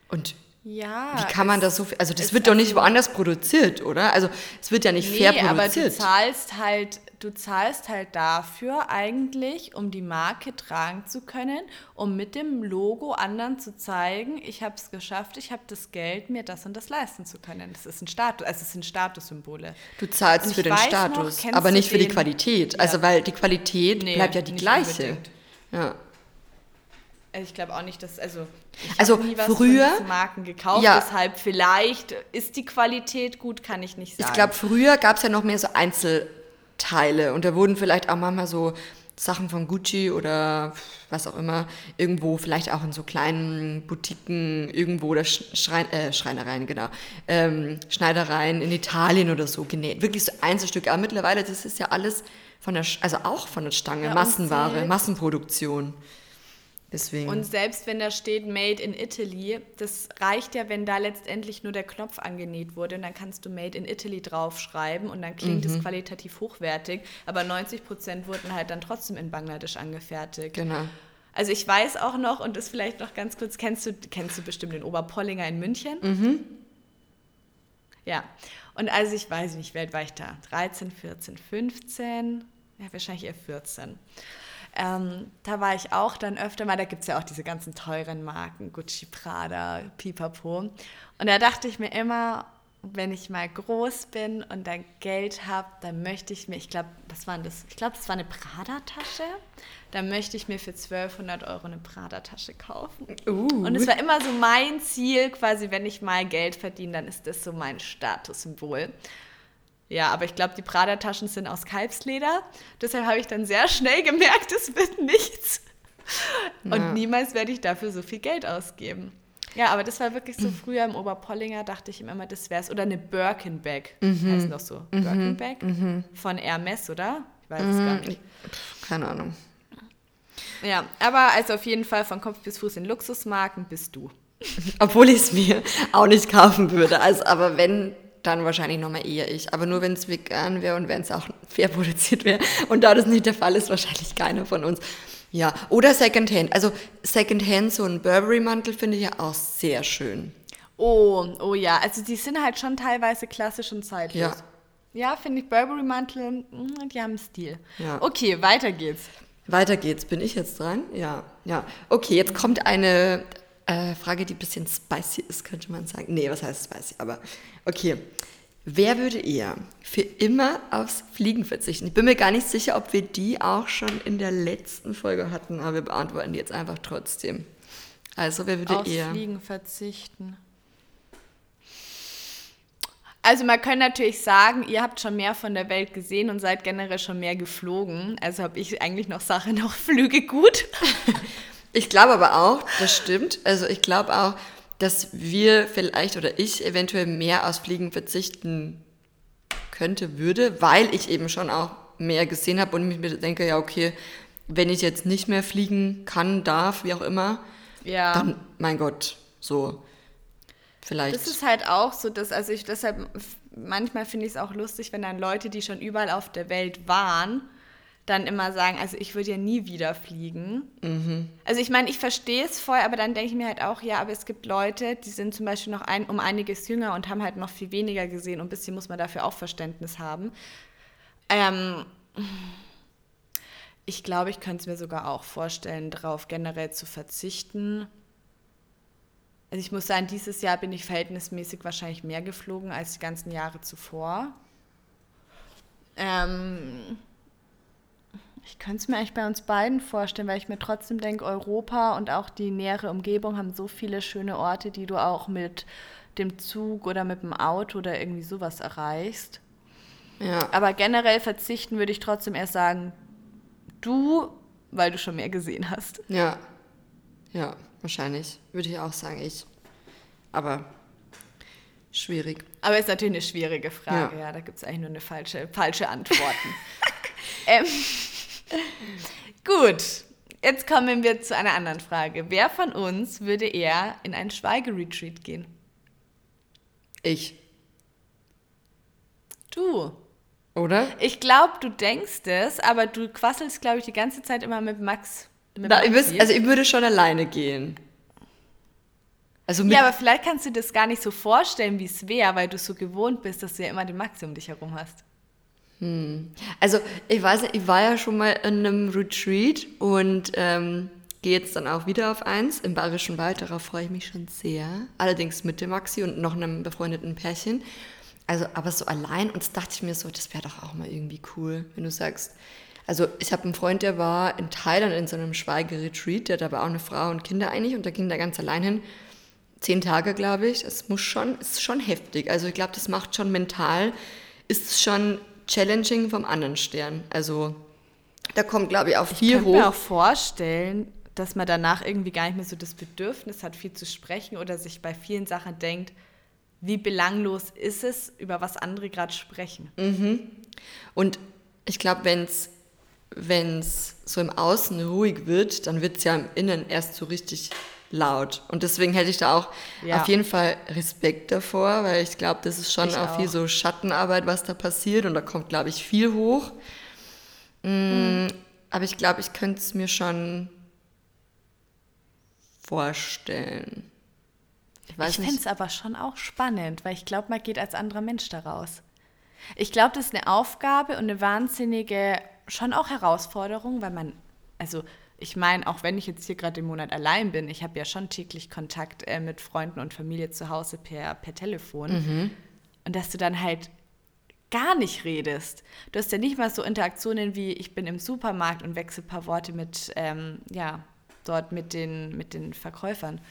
Und Ja. wie kann man das so viel, also das wird doch nicht also- woanders produziert, oder? Also es wird ja nicht Nee, fair aber du produziert. zahlst halt, du zahlst halt dafür eigentlich, um die Marke tragen zu können, um mit dem Logo anderen zu zeigen, ich habe es geschafft, ich habe das Geld, mir das und das leisten zu können. Das ist ein Status, also es sind Statussymbole. Du zahlst für den noch, Status, kennst aber nicht für die Qualität. Ja. Also weil die Qualität Nee, bleibt ja die gleiche. unbedingt. Ja. Ich glaube auch nicht, dass, also ich Also nie was früher- von Marken gekauft, Ja. deshalb vielleicht ist die Qualität gut, kann ich nicht sagen. Ich glaube, früher gab es ja noch mehr so Einzelteile und da wurden vielleicht auch manchmal so Sachen von Gucci oder was auch immer irgendwo, vielleicht auch in so kleinen Boutiquen irgendwo oder Sch- Schrein, äh, Schreinereien, genau, ähm, Schneidereien in Italien oder so genäht. Wirklich so Einzelstücke. Aber mittlerweile, das ist ja alles von der, also auch von der Stange, Ja, Massenware, Massenproduktion. Deswegen. Und selbst wenn da steht Made in Italy, das reicht ja, wenn da letztendlich nur der Knopf angenäht wurde und dann kannst du Made in Italy draufschreiben und dann klingt Mhm. es qualitativ hochwertig, aber 90% wurden halt dann trotzdem in Bangladesch angefertigt. genau. Also ich weiß auch noch, und das vielleicht noch ganz kurz, kennst du, kennst du bestimmt den Oberpollinger in München? Mhm. Ja, und also ich weiß nicht, wie alt war ich da? 13, 14, 15? Ja, wahrscheinlich eher 14. Ähm, da war ich auch dann öfter mal, da gibt es ja auch diese ganzen teuren Marken, Gucci, Prada, Pipapo. Und da dachte ich mir immer, wenn ich mal groß bin und dann Geld habe, dann möchte ich mir, ich glaube, was war das? Ich glaube, das war eine Prada-Tasche. Dann möchte ich mir für 1200 Euro eine Prada-Tasche kaufen. Uh. Und es war immer so mein Ziel, quasi, wenn ich mal Geld verdiene, dann ist das so mein Statussymbol. Ja, aber ich glaube, die Prada-Taschen sind aus Kalbsleder. Deshalb habe ich dann sehr schnell gemerkt, es wird nichts. Und Ja. niemals werde ich dafür so viel Geld ausgeben. Ja, aber das war wirklich so früher im Oberpollinger, dachte ich immer, das wäre es. Oder eine Birkenbag, heißt noch so. Birkenbag von Hermes, oder? Ich weiß es gar nicht. Keine Ahnung. Ja, aber also auf jeden Fall von Kopf bis Fuß in Luxusmarken bist du. (laughs) Obwohl ich es mir auch nicht kaufen würde. Also, aber wenn, dann wahrscheinlich nochmal eher ich. Aber nur wenn es vegan wäre und wenn es auch fair (laughs) produziert wäre. Und da das nicht der Fall ist, wahrscheinlich keiner von uns. Ja, oder Secondhand. Also Secondhand, so ein Burberry-Mantel finde ich ja auch sehr schön. Oh, oh ja, also die sind halt schon teilweise klassisch und zeitlos. Ja. Ja, finde ich Burberry-Mantel, mm, die haben Stil. Ja. Okay, weiter geht's. Weiter geht's. Bin ich jetzt dran? Ja, ja. Okay, jetzt kommt eine äh, Frage, die ein bisschen spicy ist, könnte man sagen. Nee, was heißt spicy? Aber okay. Wer würde eher für immer aufs Fliegen verzichten? Ich bin mir gar nicht sicher, ob wir die auch schon in der letzten Folge hatten, aber wir beantworten die jetzt einfach trotzdem. Also, wer würde Aufs eher? Fliegen verzichten. Also man kann natürlich sagen, ihr habt schon mehr von der Welt gesehen und seid generell schon mehr geflogen. Also habe ich eigentlich noch Sache noch Flüge gut. (laughs) Ich glaube aber auch, das stimmt. Also ich glaube auch, dass wir vielleicht oder ich eventuell mehr aufs Fliegen verzichten könnte, würde, weil ich eben schon auch mehr gesehen habe und mir denke, ja, okay, wenn ich jetzt nicht mehr fliegen kann, darf, wie auch immer, Ja. dann, mein Gott, so, vielleicht. Das ist halt auch so, dass, also ich deshalb, manchmal finde ich es auch lustig, wenn dann Leute, die schon überall auf der Welt waren, dann immer sagen, also ich würde ja nie wieder fliegen. Also ich meine, ich verstehe es voll, aber dann denke ich mir halt auch, ja, aber es gibt Leute, die sind zum Beispiel noch ein, um einiges jünger und haben halt noch viel weniger gesehen und ein bisschen muss man dafür auch Verständnis haben. Ähm, ich glaube, ich könnte es mir sogar auch vorstellen, darauf generell zu verzichten. Also ich muss sagen, dieses Jahr bin ich verhältnismäßig wahrscheinlich mehr geflogen als die ganzen Jahre zuvor. Ähm, ich könnte es mir eigentlich bei uns beiden vorstellen, weil ich mir trotzdem denke, Europa und auch die nähere Umgebung haben so viele schöne Orte, die du auch mit dem Zug oder mit dem Auto oder irgendwie sowas erreichst. ja. Aber generell verzichten würde ich trotzdem erst sagen, du, weil du schon mehr gesehen hast. Ja, ja, wahrscheinlich, würde ich auch sagen, ich. Aber schwierig. Aber ist natürlich eine schwierige Frage, ja, Ja. da gibt es eigentlich nur eine falsche, falsche Antworten. (laughs) ähm, gut, jetzt kommen wir zu einer anderen Frage. Wer von uns würde eher in einen Schweigeretreat gehen? Ich, Du. oder? Ich glaube, du denkst es, aber du quasselst, glaube ich, die ganze Zeit immer mit Max. Mit Na, ich würd- also ich würde schon alleine gehen. Also ja, aber vielleicht kannst du dir das gar nicht so vorstellen, wie es wäre, weil du so gewohnt bist, dass du ja immer den Maxi um dich herum hast. Also ich weiß nicht, ich war ja schon mal in einem Retreat und ähm, gehe jetzt dann auch wieder auf eins im Bayerischen Wald. Darauf freue ich mich schon sehr. Allerdings mit dem Maxi und noch einem befreundeten Pärchen. Also aber so allein und das dachte ich mir so, das wäre doch auch mal irgendwie cool, wenn du sagst, Also ich habe einen Freund, der war in Thailand in so einem Schweigeretreat, der hat aber auch eine Frau und Kinder eigentlich und da ging der ganz allein hin. Zehn Tage, glaube ich. Es muss schon, ist schon heftig. Also ich glaube, das macht schon mental, ist schon challenging vom anderen Stern. Also da kommt, glaube ich, auch viel hoch. Ich kann mir auch vorstellen, dass man danach irgendwie gar nicht mehr so das Bedürfnis hat, viel zu sprechen oder sich bei vielen Sachen denkt, wie belanglos ist es, über was andere gerade sprechen. Mhm. Und ich glaube, wenn es wenn es so im Außen ruhig wird, dann wird es ja im Innen erst so richtig laut. Und deswegen hätte ich da auch ja. auf jeden Fall Respekt davor, weil ich glaube, das ist schon auch, auch, viel so Schattenarbeit, was da passiert. Und da kommt, glaube ich, viel hoch. Mhm. Aber ich glaube, ich könnte es mir schon vorstellen. Ich, ich fände es aber schon auch spannend, weil ich glaube, man geht als anderer Mensch daraus. Ich glaube, das ist eine Aufgabe und eine wahnsinnige schon auch Herausforderung, weil man, also ich meine, auch wenn ich jetzt hier gerade im Monat allein bin, ich habe ja schon täglich Kontakt äh, mit Freunden und Familie zu Hause per, per Telefon. Mhm. Und dass du dann halt gar nicht redest. Du hast ja nicht mal so Interaktionen wie ich bin im Supermarkt und wechsle ein paar Worte mit, ähm, ja, dort mit den, mit den Verkäufern.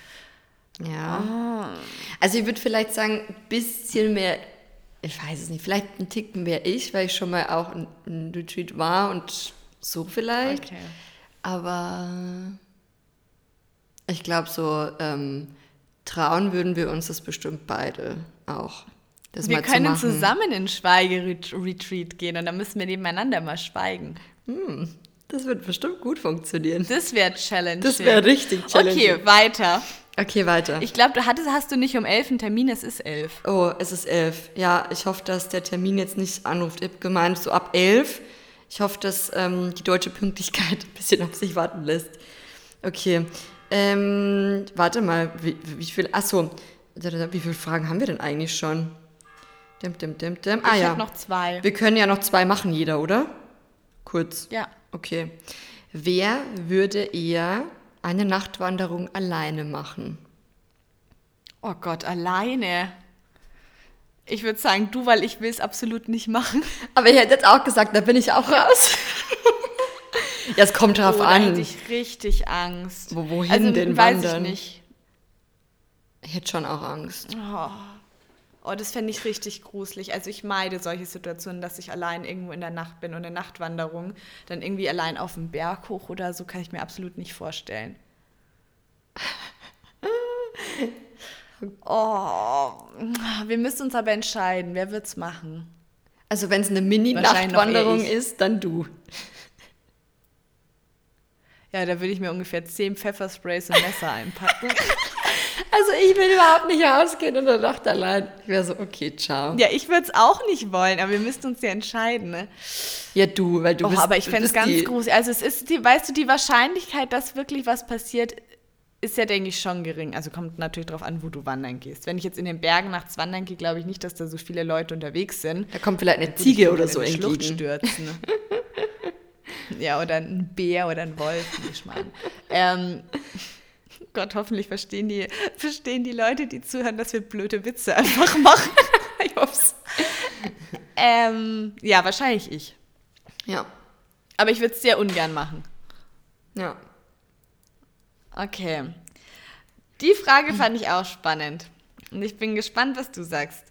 Ja. Oh. Also ich würde vielleicht sagen, ein bisschen mehr ich weiß es nicht, vielleicht ein Ticken wäre ich, weil ich schon mal auch ein, ein Retreat war und so vielleicht. Okay. Aber ich glaube, so ähm, trauen würden wir uns das bestimmt beide auch. Das wir können zu zusammen in Schweigeretreat gehen und dann müssen wir nebeneinander mal schweigen. Hm, das wird bestimmt gut funktionieren. Das wäre Challenge. Das wäre richtig Challenge. Okay, weiter. Okay, weiter. Ich glaube, du hattest, hast du nicht um elf einen Termin, es ist elf. Oh, es ist elf. Ja, ich hoffe, dass der Termin jetzt nicht anruft. Ich habe gemeint, so ab elf. Ich hoffe, dass ähm, die deutsche Pünktlichkeit ein bisschen auf sich warten lässt. Okay. Ähm, warte mal, wie, wie viel, achso, wie viele Fragen haben wir denn eigentlich schon? Dim, dim, dim, dim. Ah, ich ja. habe noch zwei. Wir können ja noch zwei machen, jeder, oder? Kurz. Ja. Okay. Wer würde eher eine Nachtwanderung alleine machen? Oh Gott, alleine. Ich würde sagen, du, weil ich will es absolut nicht machen. Aber ich hätte jetzt auch gesagt, da bin ich auch raus. (laughs) ja, es kommt drauf oh, an. Da hätte ich richtig Angst. Wo, wohin also, denn weiß wandern? Ich nicht. Ich hätte schon auch Angst. Oh. Oh, das fände ich richtig gruselig. Also ich meide solche Situationen, dass ich allein irgendwo in der Nacht bin und eine Nachtwanderung, dann irgendwie allein auf dem Berg hoch oder so, kann ich mir absolut nicht vorstellen. (laughs) oh, wir müssen uns aber entscheiden, wer wird's machen? Also wenn es eine Mini-Nachtwanderung ist, dann du. Ja, da würde ich mir ungefähr zehn Pfeffersprays und Messer einpacken. (laughs) Also ich will überhaupt nicht rausgehen in der Nacht allein. Ich wäre so, okay, ciao. Ja, ich würde es auch nicht wollen, aber wir müssten uns ja entscheiden, ne? Ja, du, weil du oh, bist aber ich fände es ganz gruselig. Also es ist, die, weißt du, die Wahrscheinlichkeit, dass wirklich was passiert, ist ja, denke ich, schon gering. Also kommt natürlich darauf an, wo du wandern gehst. Wenn ich jetzt in den Bergen nachts wandern gehe, glaube ich nicht, dass da so viele Leute unterwegs sind. Da kommt vielleicht eine Ziege oder so in Schlucht stürzen. (laughs) Ja, oder ein Bär oder ein Wolf, ich meine. ähm, Gott, hoffentlich verstehen die, verstehen die Leute, die zuhören, dass wir blöde Witze einfach machen. (laughs) ich hoffe ähm, Ja, wahrscheinlich ich. Ja. Aber ich würde es sehr ungern machen. Ja. Okay. Die Frage fand ich auch spannend. Und ich bin gespannt, was du sagst.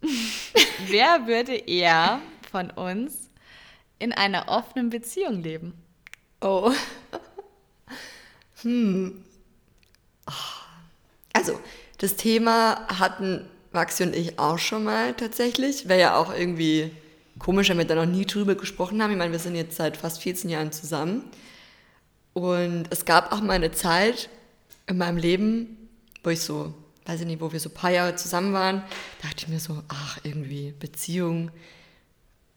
(laughs) Wer würde eher von uns in einer offenen Beziehung leben? Oh. Hm. Also, das Thema hatten Maxi und ich auch schon mal tatsächlich. Wäre ja auch irgendwie komisch, wenn wir da noch nie drüber gesprochen haben. Ich meine, wir sind jetzt seit fast 14 Jahren zusammen. Und es gab auch mal eine Zeit in meinem Leben, wo ich so, weiß ich nicht, wo wir so ein paar Jahre zusammen waren, dachte ich mir so, ach, irgendwie Beziehung,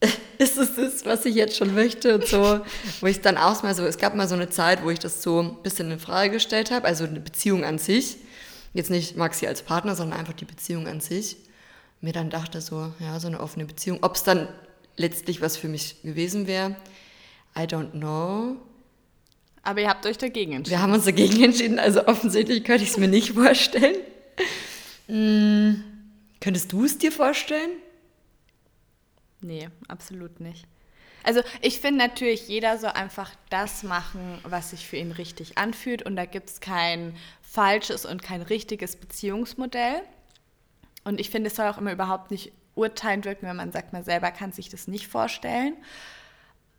(laughs) ist es das, was ich jetzt schon möchte? Und so, wo ich dann auch mal so, es gab mal so eine Zeit, wo ich das so ein bisschen in Frage gestellt habe, also eine Beziehung an sich, jetzt nicht Maxi als Partner, sondern einfach die Beziehung an sich, mir dann dachte so, ja, so eine offene Beziehung, ob es dann letztlich was für mich gewesen wäre, I don't know. Aber ihr habt euch dagegen entschieden. Wir haben uns dagegen entschieden, also offensichtlich könnte ich es mir nicht (laughs) vorstellen. Hm, könntest du es dir vorstellen? Nee, absolut nicht. Also ich finde natürlich, jeder soll einfach das machen, was sich für ihn richtig anfühlt. Und da gibt es kein falsches und kein richtiges Beziehungsmodell. Und ich finde, es soll auch immer überhaupt nicht urteilend wirken, wenn man sagt, man selber kann sich das nicht vorstellen.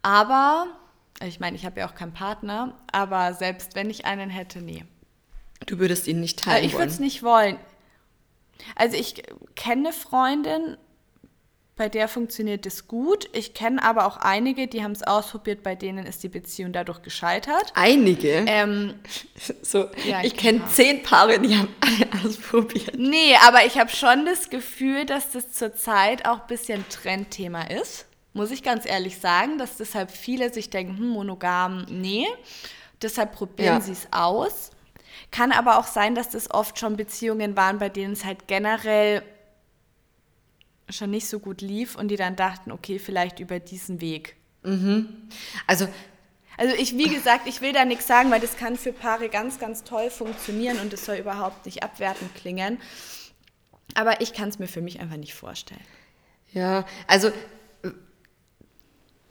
Aber, ich meine, ich habe ja auch keinen Partner, aber selbst wenn ich einen hätte, nee. Du würdest ihn nicht teilen Ich würde es nicht wollen. Also ich kenne eine Freundin, bei der funktioniert es gut. Ich kenne aber auch einige, die haben es ausprobiert, bei denen ist die Beziehung dadurch gescheitert. Einige? Ähm, (laughs) so, ja, ich, ich kenne zehn Paare, die haben alle ausprobiert. Nee, aber ich habe schon das Gefühl, dass das zurzeit auch ein bisschen Trendthema ist. Muss ich ganz ehrlich sagen, dass deshalb viele sich denken, hm, monogam, nee. Deshalb probieren ja. sie es aus. Kann aber auch sein, dass das oft schon Beziehungen waren, bei denen es halt generell schon nicht so gut lief und die dann dachten, okay, vielleicht über diesen Weg. Mhm. Also also ich, wie gesagt, ich will da nichts sagen, weil das kann für Paare ganz, ganz toll funktionieren und es soll überhaupt nicht abwertend klingen. Aber ich kann es mir für mich einfach nicht vorstellen. Ja, also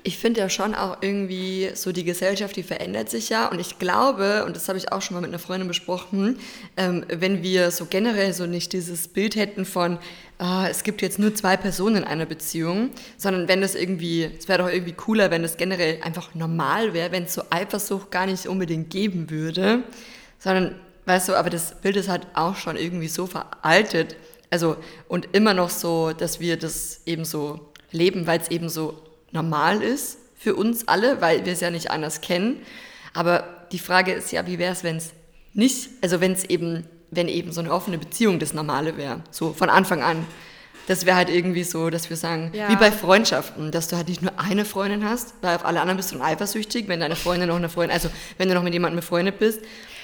ich finde ja schon auch irgendwie so die Gesellschaft, die verändert sich ja. Und ich glaube, und das habe ich auch schon mal mit einer Freundin besprochen, ähm, wenn wir so generell so nicht dieses Bild hätten von, ah, es gibt jetzt nur zwei Personen in einer Beziehung, sondern wenn das irgendwie, es wäre doch irgendwie cooler, wenn das generell einfach normal wäre, wenn es so Eifersucht gar nicht unbedingt geben würde, sondern, weißt du, aber das Bild ist halt auch schon irgendwie so veraltet. Also, und immer noch so, dass wir das eben so leben, weil es eben so normal ist für uns alle, weil wir es ja nicht anders kennen. Aber die Frage ist ja, wie wäre es, wenn es nicht, also wenn es eben, wenn eben so eine offene Beziehung das Normale wäre, so von Anfang an. Das wäre halt irgendwie so, dass wir sagen, ja. wie bei Freundschaften, dass du halt nicht nur eine Freundin hast, weil auf alle anderen bist du dann eifersüchtig, wenn deine Freundin noch eine Freundin, also wenn du noch mit jemandem befreundet bist.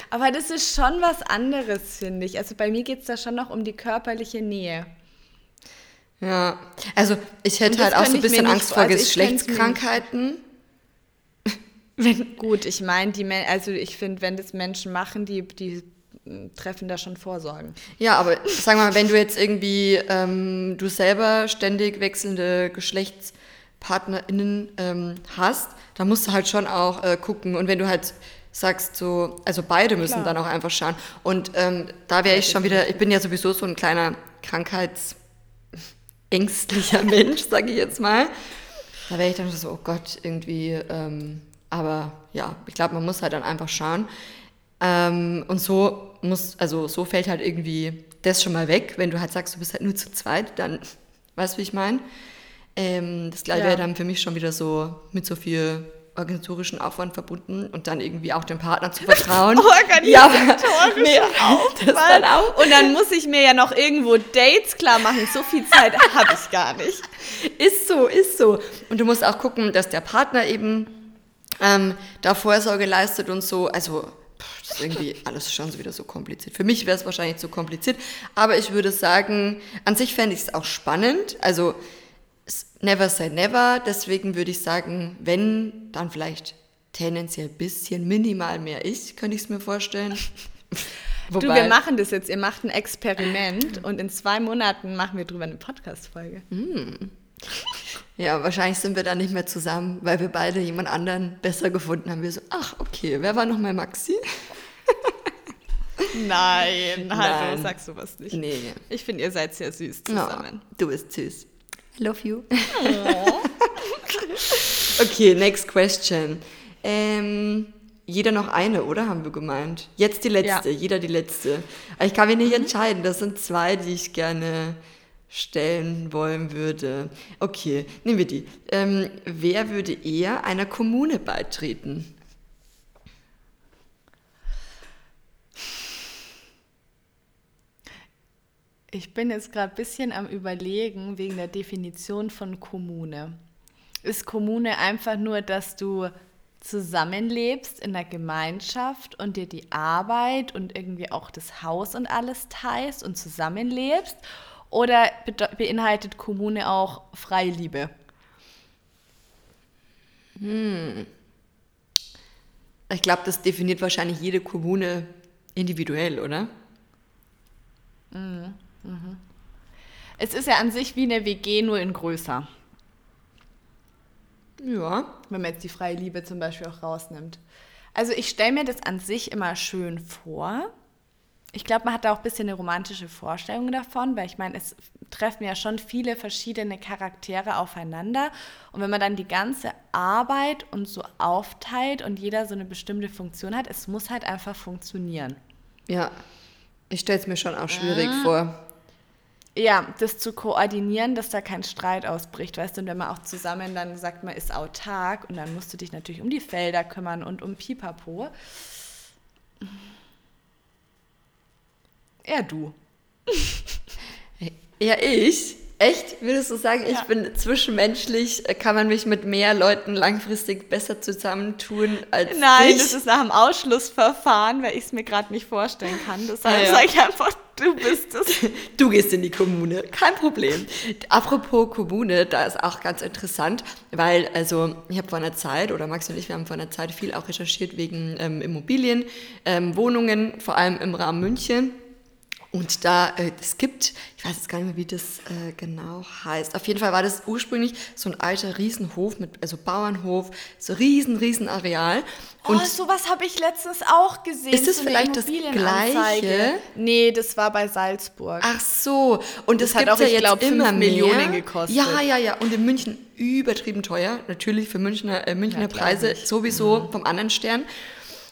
Aber das ist schon was anderes, finde ich. Also bei mir geht es da schon noch um die körperliche Nähe. Ja, also ich hätte halt auch so ein bisschen Angst vor also Geschlechtskrankheiten. (laughs) Wenn Gut, ich meine, die also ich finde, wenn das Menschen machen, die, die treffen da schon Vorsorgen. Ja, aber sag mal, wenn du jetzt irgendwie ähm, du selber ständig wechselnde GeschlechtspartnerInnen ähm, hast, dann musst du halt schon auch äh, gucken. Und wenn du halt sagst so, also beide müssen Klar. dann auch einfach schauen. Und ähm, da wäre ich schon wieder, ich bin ja sowieso so ein kleiner Krankheits- ängstlicher (laughs) Mensch, sage ich jetzt mal. Da wäre ich dann so, oh Gott, irgendwie, ähm, aber ja, ich glaube, man muss halt dann einfach schauen. Ähm, und so muss, also so fällt halt irgendwie das schon mal weg, wenn du halt sagst, du bist halt nur zu zweit, dann, weißt du, wie ich meine? Ähm, das gleiche ja. wäre dann für mich schon wieder so mit so viel organisatorischen Aufwand verbunden und dann irgendwie auch dem Partner zu (laughs) vertrauen. Organisatorischen ja, Aufwand. Auch. Und dann muss ich mir ja noch irgendwo Dates klar machen. So viel Zeit (laughs) habe ich gar nicht. Ist so, ist so. Und du musst auch gucken, dass der Partner eben ähm, da Vorsorge leistet und so. Also das ist irgendwie (laughs) alles schon so wieder so kompliziert. Für mich wäre es wahrscheinlich zu kompliziert, aber ich würde sagen, an sich fände ich es auch spannend. Also never say never. Deswegen würde ich sagen, wenn, dann vielleicht tendenziell ein bisschen, minimal mehr ich, könnte ich es mir vorstellen. (laughs) Wobei, du, wir machen das jetzt. Ihr macht ein Experiment (laughs) und in zwei Monaten machen wir drüber eine Podcast-Folge. Mm. Ja, wahrscheinlich sind wir dann nicht mehr zusammen, weil wir beide jemand anderen besser gefunden haben. Wir so, ach, okay, wer war noch mal Maxi? (laughs) Nein, hallo, Nein. sagst du was nicht. Nee. Ich finde, ihr seid sehr süß zusammen. Oh, du bist süß. I love you. (laughs) okay, next question. Ähm, jeder noch eine, oder? Haben wir gemeint. Jetzt die letzte, ja. jeder die letzte. Ich kann mich nicht mhm. entscheiden. Das sind zwei, die ich gerne stellen wollen würde. Okay, nehmen wir die. Ähm, wer würde eher einer Kommune beitreten? Ich bin jetzt gerade ein bisschen am Überlegen wegen der Definition von Kommune. Ist Kommune einfach nur, dass du zusammenlebst in der Gemeinschaft und dir die Arbeit und irgendwie auch das Haus und alles teilst und zusammenlebst? Oder beinhaltet Kommune auch Freiliebe? Hm. Ich glaube, das definiert wahrscheinlich jede Kommune individuell, oder? Mhm. Mhm. Es ist ja an sich wie eine WG, nur in größer. Ja. Wenn man jetzt die freie Liebe zum Beispiel auch rausnimmt. Also ich stelle mir das an sich immer schön vor. Ich glaube, man hat da auch ein bisschen eine romantische Vorstellung davon, weil ich meine, es treffen ja schon viele verschiedene Charaktere aufeinander. Und wenn man dann die ganze Arbeit und so aufteilt und jeder so eine bestimmte Funktion hat, es muss halt einfach funktionieren. Ja. Ich stelle es mir schon auch schwierig vor. Ja, das zu koordinieren, dass da kein Streit ausbricht, weißt du, und wenn man auch zusammen dann sagt, man ist autark und dann musst du dich natürlich um die Felder kümmern und um Pipapo. Ja, du. Ja, ich? Echt? Würdest du sagen, Ja. ich bin zwischenmenschlich, äh, kann man mich mit mehr Leuten langfristig besser zusammentun als Nein, ich? das ist nach dem Ausschlussverfahren, weil ich es mir gerade nicht vorstellen kann. Deshalb Ah, ja. sage ich einfach, du bist es. (laughs) Du gehst in die Kommune, kein Problem. Apropos Kommune, da ist auch ganz interessant, weil also ich habe vor einer Zeit, oder Max und ich, wir haben vor einer Zeit viel auch recherchiert wegen ähm, Immobilien, ähm, Wohnungen, vor allem im Rahmen München. Und da, äh, es gibt, ich weiß jetzt gar nicht mehr, wie das äh, genau heißt. Auf jeden Fall war das ursprünglich so ein alter Riesenhof, mit, also Bauernhof, so riesen, riesen Areal. Und Und oh, sowas habe ich letztens auch gesehen. Ist es so vielleicht das. Gleiche? Nee, das war bei Salzburg. Ach so, und das, Das hat auch, ja ich jetzt glaub, fünf immer mehr. Millionen gekostet. Ja, ja, ja. Und in München übertrieben teuer. Natürlich für Münchner, äh, Münchner Ja, Preise sowieso vom anderen Stern.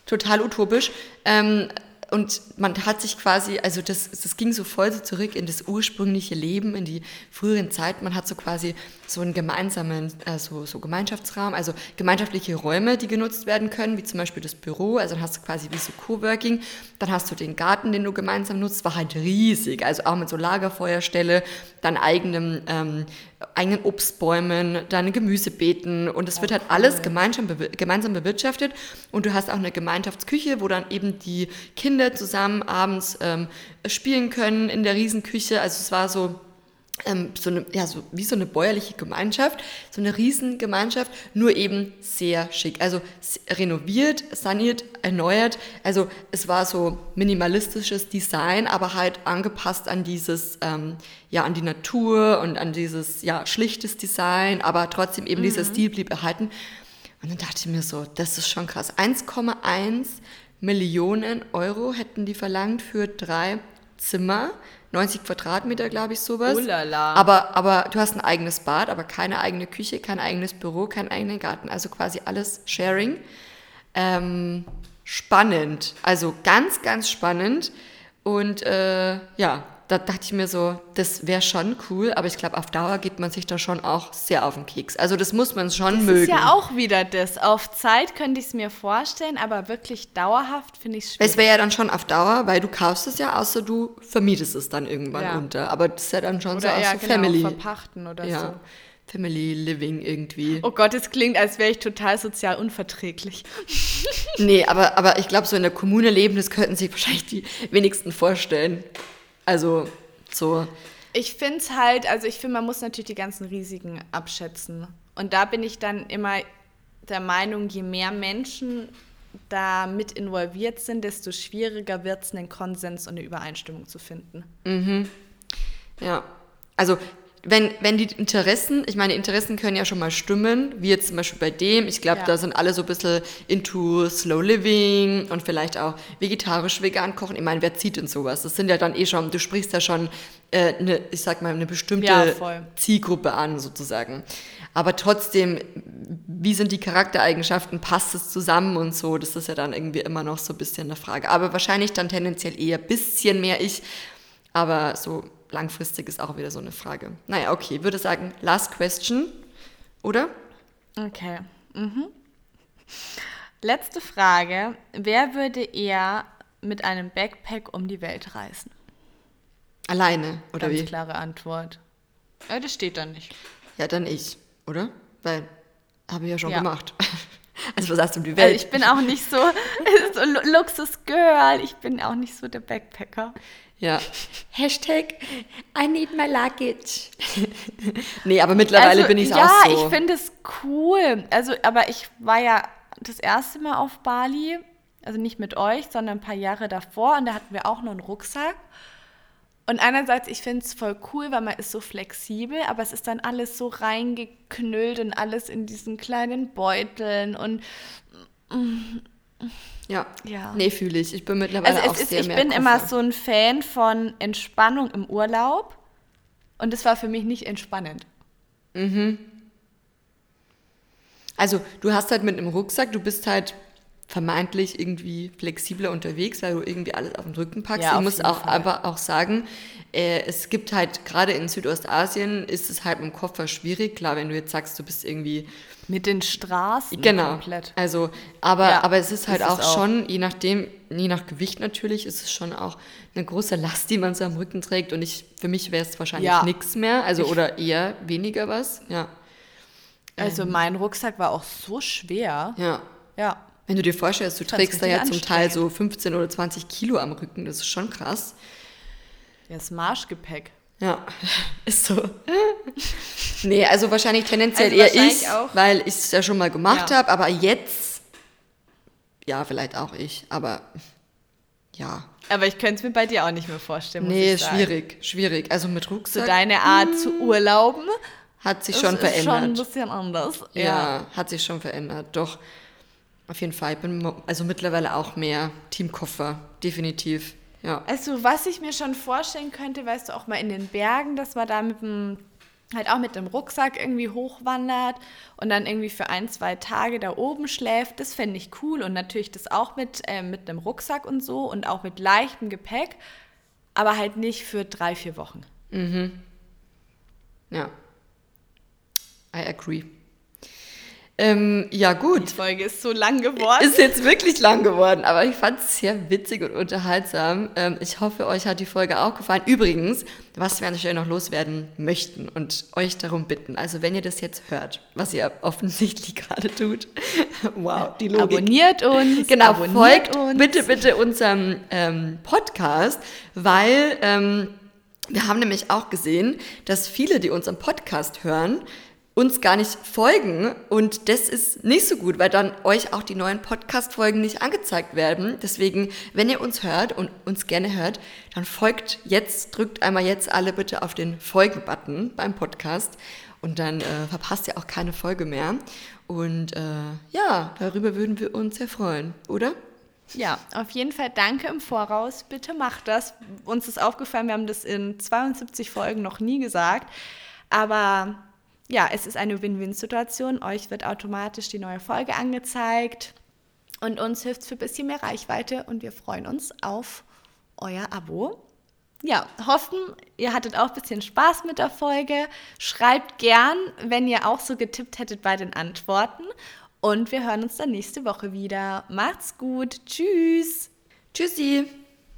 Total utopisch. Ähm, und man hat sich quasi, also das, das ging so voll so zurück in das ursprüngliche Leben, in die früheren Zeiten. Man hat so quasi so einen gemeinsamen, äh, so, Gemeinschaftsraum, also gemeinschaftliche Räume, die genutzt werden können, wie zum Beispiel das Büro. Also dann hast du quasi wie so Coworking. Dann hast du den Garten, den du gemeinsam nutzt, war halt riesig. Also auch mit so Lagerfeuerstelle, dann eigenem, ähm, eigenen Obstbäumen, dann Gemüsebeeten und es wird halt alles gemeinsam, gemeinsam bewirtschaftet und du hast auch eine Gemeinschaftsküche, wo dann eben die Kinder zusammen abends ähm, spielen können in der Riesenküche. Also es war so ähm, so eine, ja, so wie so eine bäuerliche Gemeinschaft, so eine Riesengemeinschaft, nur eben sehr schick. Also renoviert, saniert, erneuert. Also es war so minimalistisches Design, aber halt angepasst an dieses, ähm, ja, an die Natur und an dieses, ja, schlichtes Design, aber trotzdem eben dieser Stil blieb erhalten. Und dann dachte ich mir so, das ist schon krass. 1,1 Millionen Euro hätten die verlangt für drei Zimmer. 90 Quadratmeter, glaube ich, sowas. Oh la la. Aber, aber du hast ein eigenes Bad, aber keine eigene Küche, kein eigenes Büro, keinen eigenen Garten. Also quasi alles Sharing. Ähm, spannend. Also ganz, ganz spannend. Und äh, ja, da dachte ich mir so, das wäre schon cool, aber ich glaube, auf Dauer geht man sich da schon auch sehr auf den Keks. Also das muss man schon Das mögen. ist ja auch wieder das. Auf Zeit könnte ich es mir vorstellen, aber wirklich dauerhaft finde ich es schwierig. Es wäre ja dann schon auf Dauer, weil du kaufst es ja, außer du vermietest es dann irgendwann Ja. unter. Aber das ist ja dann schon Oder so auch eher so genau, Family. verpachten oder ja, so. Family Living irgendwie. Oh Gott, es klingt, als wäre ich total sozial unverträglich. Nee, aber, aber ich glaube, so in der Kommune leben, das könnten sich wahrscheinlich die wenigsten vorstellen. Also so. Ich finde es halt, also ich finde, man muss natürlich die ganzen Risiken abschätzen. Und da bin ich dann immer der Meinung, je mehr Menschen da mit involviert sind, desto schwieriger wird es, einen Konsens und eine Übereinstimmung zu finden. Ja, also wenn, wenn die Interessen, ich meine, Interessen können ja schon mal stimmen, wie jetzt zum Beispiel bei dem, ich glaube, Ja. da sind alle so ein bisschen into Slow Living und vielleicht auch vegetarisch, vegan kochen. Ich meine, wer zieht denn sowas? Das sind ja dann eh schon, du sprichst ja schon, äh, eine, ich sag mal, eine bestimmte Ja. Zielgruppe an, sozusagen. Aber trotzdem, wie sind die Charaktereigenschaften, passt es zusammen und so, das ist ja dann irgendwie immer noch so ein bisschen eine Frage. Aber wahrscheinlich dann tendenziell eher ein bisschen mehr ich, aber so langfristig ist auch wieder so eine Frage. Naja, okay, würde sagen, last question, oder? Okay. Mhm. Letzte Frage. Wer würde eher mit einem Backpack um die Welt reisen? Alleine, oder Ganz wie? klare Antwort. Ja, das steht da nicht. Ja, dann ich, oder? Weil, habe ich ja schon Ja. gemacht. (laughs) Also was hast du um die Also Welt? ich bin auch nicht so, (laughs) so Lu- Luxus-Girl. Ich bin auch nicht so der Backpacker. Ja. Hashtag I need my luggage. (laughs) nee, aber mittlerweile also, bin ich ja, auch so. ich finde es cool. Also, aber ich war ja das erste Mal auf Bali, also nicht mit euch, sondern ein paar Jahre davor und da hatten wir auch nur einen Rucksack. Und einerseits, ich finde es voll cool, weil man ist so flexibel, aber es ist dann alles so reingeknüllt und alles in diesen kleinen Beuteln und Ja. Ja. Nee, fühle ich. Ich bin mittlerweile also auch es ist, sehr ich bin immer Koffer. so ein Fan von Entspannung im Urlaub und das war für mich nicht entspannend. Also, du hast halt mit einem Rucksack, du bist halt vermeintlich irgendwie flexibler unterwegs, weil du irgendwie alles auf den Rücken packst. Ja, ich muss auch Fall. aber auch sagen, äh, es gibt halt gerade in Südostasien ist es halt mit dem Koffer schwierig. Klar, wenn du jetzt sagst, du bist irgendwie Mit den Straßen genau. komplett. Also, aber Ja, aber es ist halt ist auch, auch. schon, je nachdem, je nach Gewicht natürlich, ist es schon auch eine große Last, die man so am Rücken trägt. Und ich, für mich wäre es wahrscheinlich Ja. nichts mehr, also Ich- oder eher weniger was. Ja, Also mein Rucksack war auch so schwer. ja. Ja. Wenn du dir vorstellst, du Fand's trägst da ja zum Teil so 15 oder 20 Kilo am Rücken, das ist schon krass. Das Marschgepäck. Ja, (laughs) ist so. (laughs) nee, also wahrscheinlich tendenziell Also eher wahrscheinlich ich, auch- weil ich es ja schon mal gemacht Ja. habe, aber jetzt, ja, vielleicht auch ich, aber ja. Aber ich könnte es mir bei dir auch nicht mehr vorstellen. Nee, schwierig, schwierig. Also mit So Rucksack deine Art zu urlauben hat sich schon ist schon ein verändert. bisschen anders. ja. hat sich schon verändert, doch. Auf jeden Fall, ich bin also mittlerweile auch mehr Teamkoffer, definitiv. Ja. Also, was ich mir schon vorstellen könnte, weißt du, auch mal in den Bergen, dass man da mit dem, halt auch mit dem Rucksack irgendwie hochwandert und dann irgendwie für ein, zwei Tage da oben schläft, das fände ich cool. Und natürlich das auch mit, äh, mit einem Rucksack und so und auch mit leichtem Gepäck, aber halt nicht für drei, vier Wochen. Ja. I agree. Ähm, ja, gut. Die Folge ist so lang geworden. Ist jetzt wirklich lang geworden, aber ich fand es sehr witzig und unterhaltsam. Ähm, ich hoffe, euch hat die Folge auch gefallen. Übrigens, was wir an der Stelle noch loswerden möchten und euch darum bitten, also wenn ihr das jetzt hört, was ihr offensichtlich (laughs) gerade tut, wow, die Logik. Abonniert uns. Genau, abonniert folgt uns. bitte, bitte unserem ähm, Podcast, weil ähm, wir haben nämlich auch gesehen, dass viele, die unseren Podcast hören, uns gar nicht folgen und das ist nicht so gut, weil dann euch auch die neuen Podcast-Folgen nicht angezeigt werden. Deswegen, wenn ihr uns hört und uns gerne hört, dann folgt jetzt, drückt einmal jetzt alle bitte auf den Folgen-Button beim Podcast und dann äh, verpasst ihr auch keine Folge mehr. Und äh, ja, darüber würden wir uns sehr freuen, oder? Ja, auf jeden Fall danke im Voraus. Bitte macht das. Uns ist aufgefallen, wir haben das in 72 Folgen noch nie gesagt. Aber ja, es ist eine Win-Win-Situation. Euch wird automatisch die neue Folge angezeigt. Und uns hilft es für ein bisschen mehr Reichweite. Und wir freuen uns auf euer Abo. Ja, hoffen, ihr hattet auch ein bisschen Spaß mit der Folge. Schreibt gern, wenn ihr auch so getippt hättet bei den Antworten. Und wir hören uns dann nächste Woche wieder. Macht's gut. Tschüss. Tschüssi!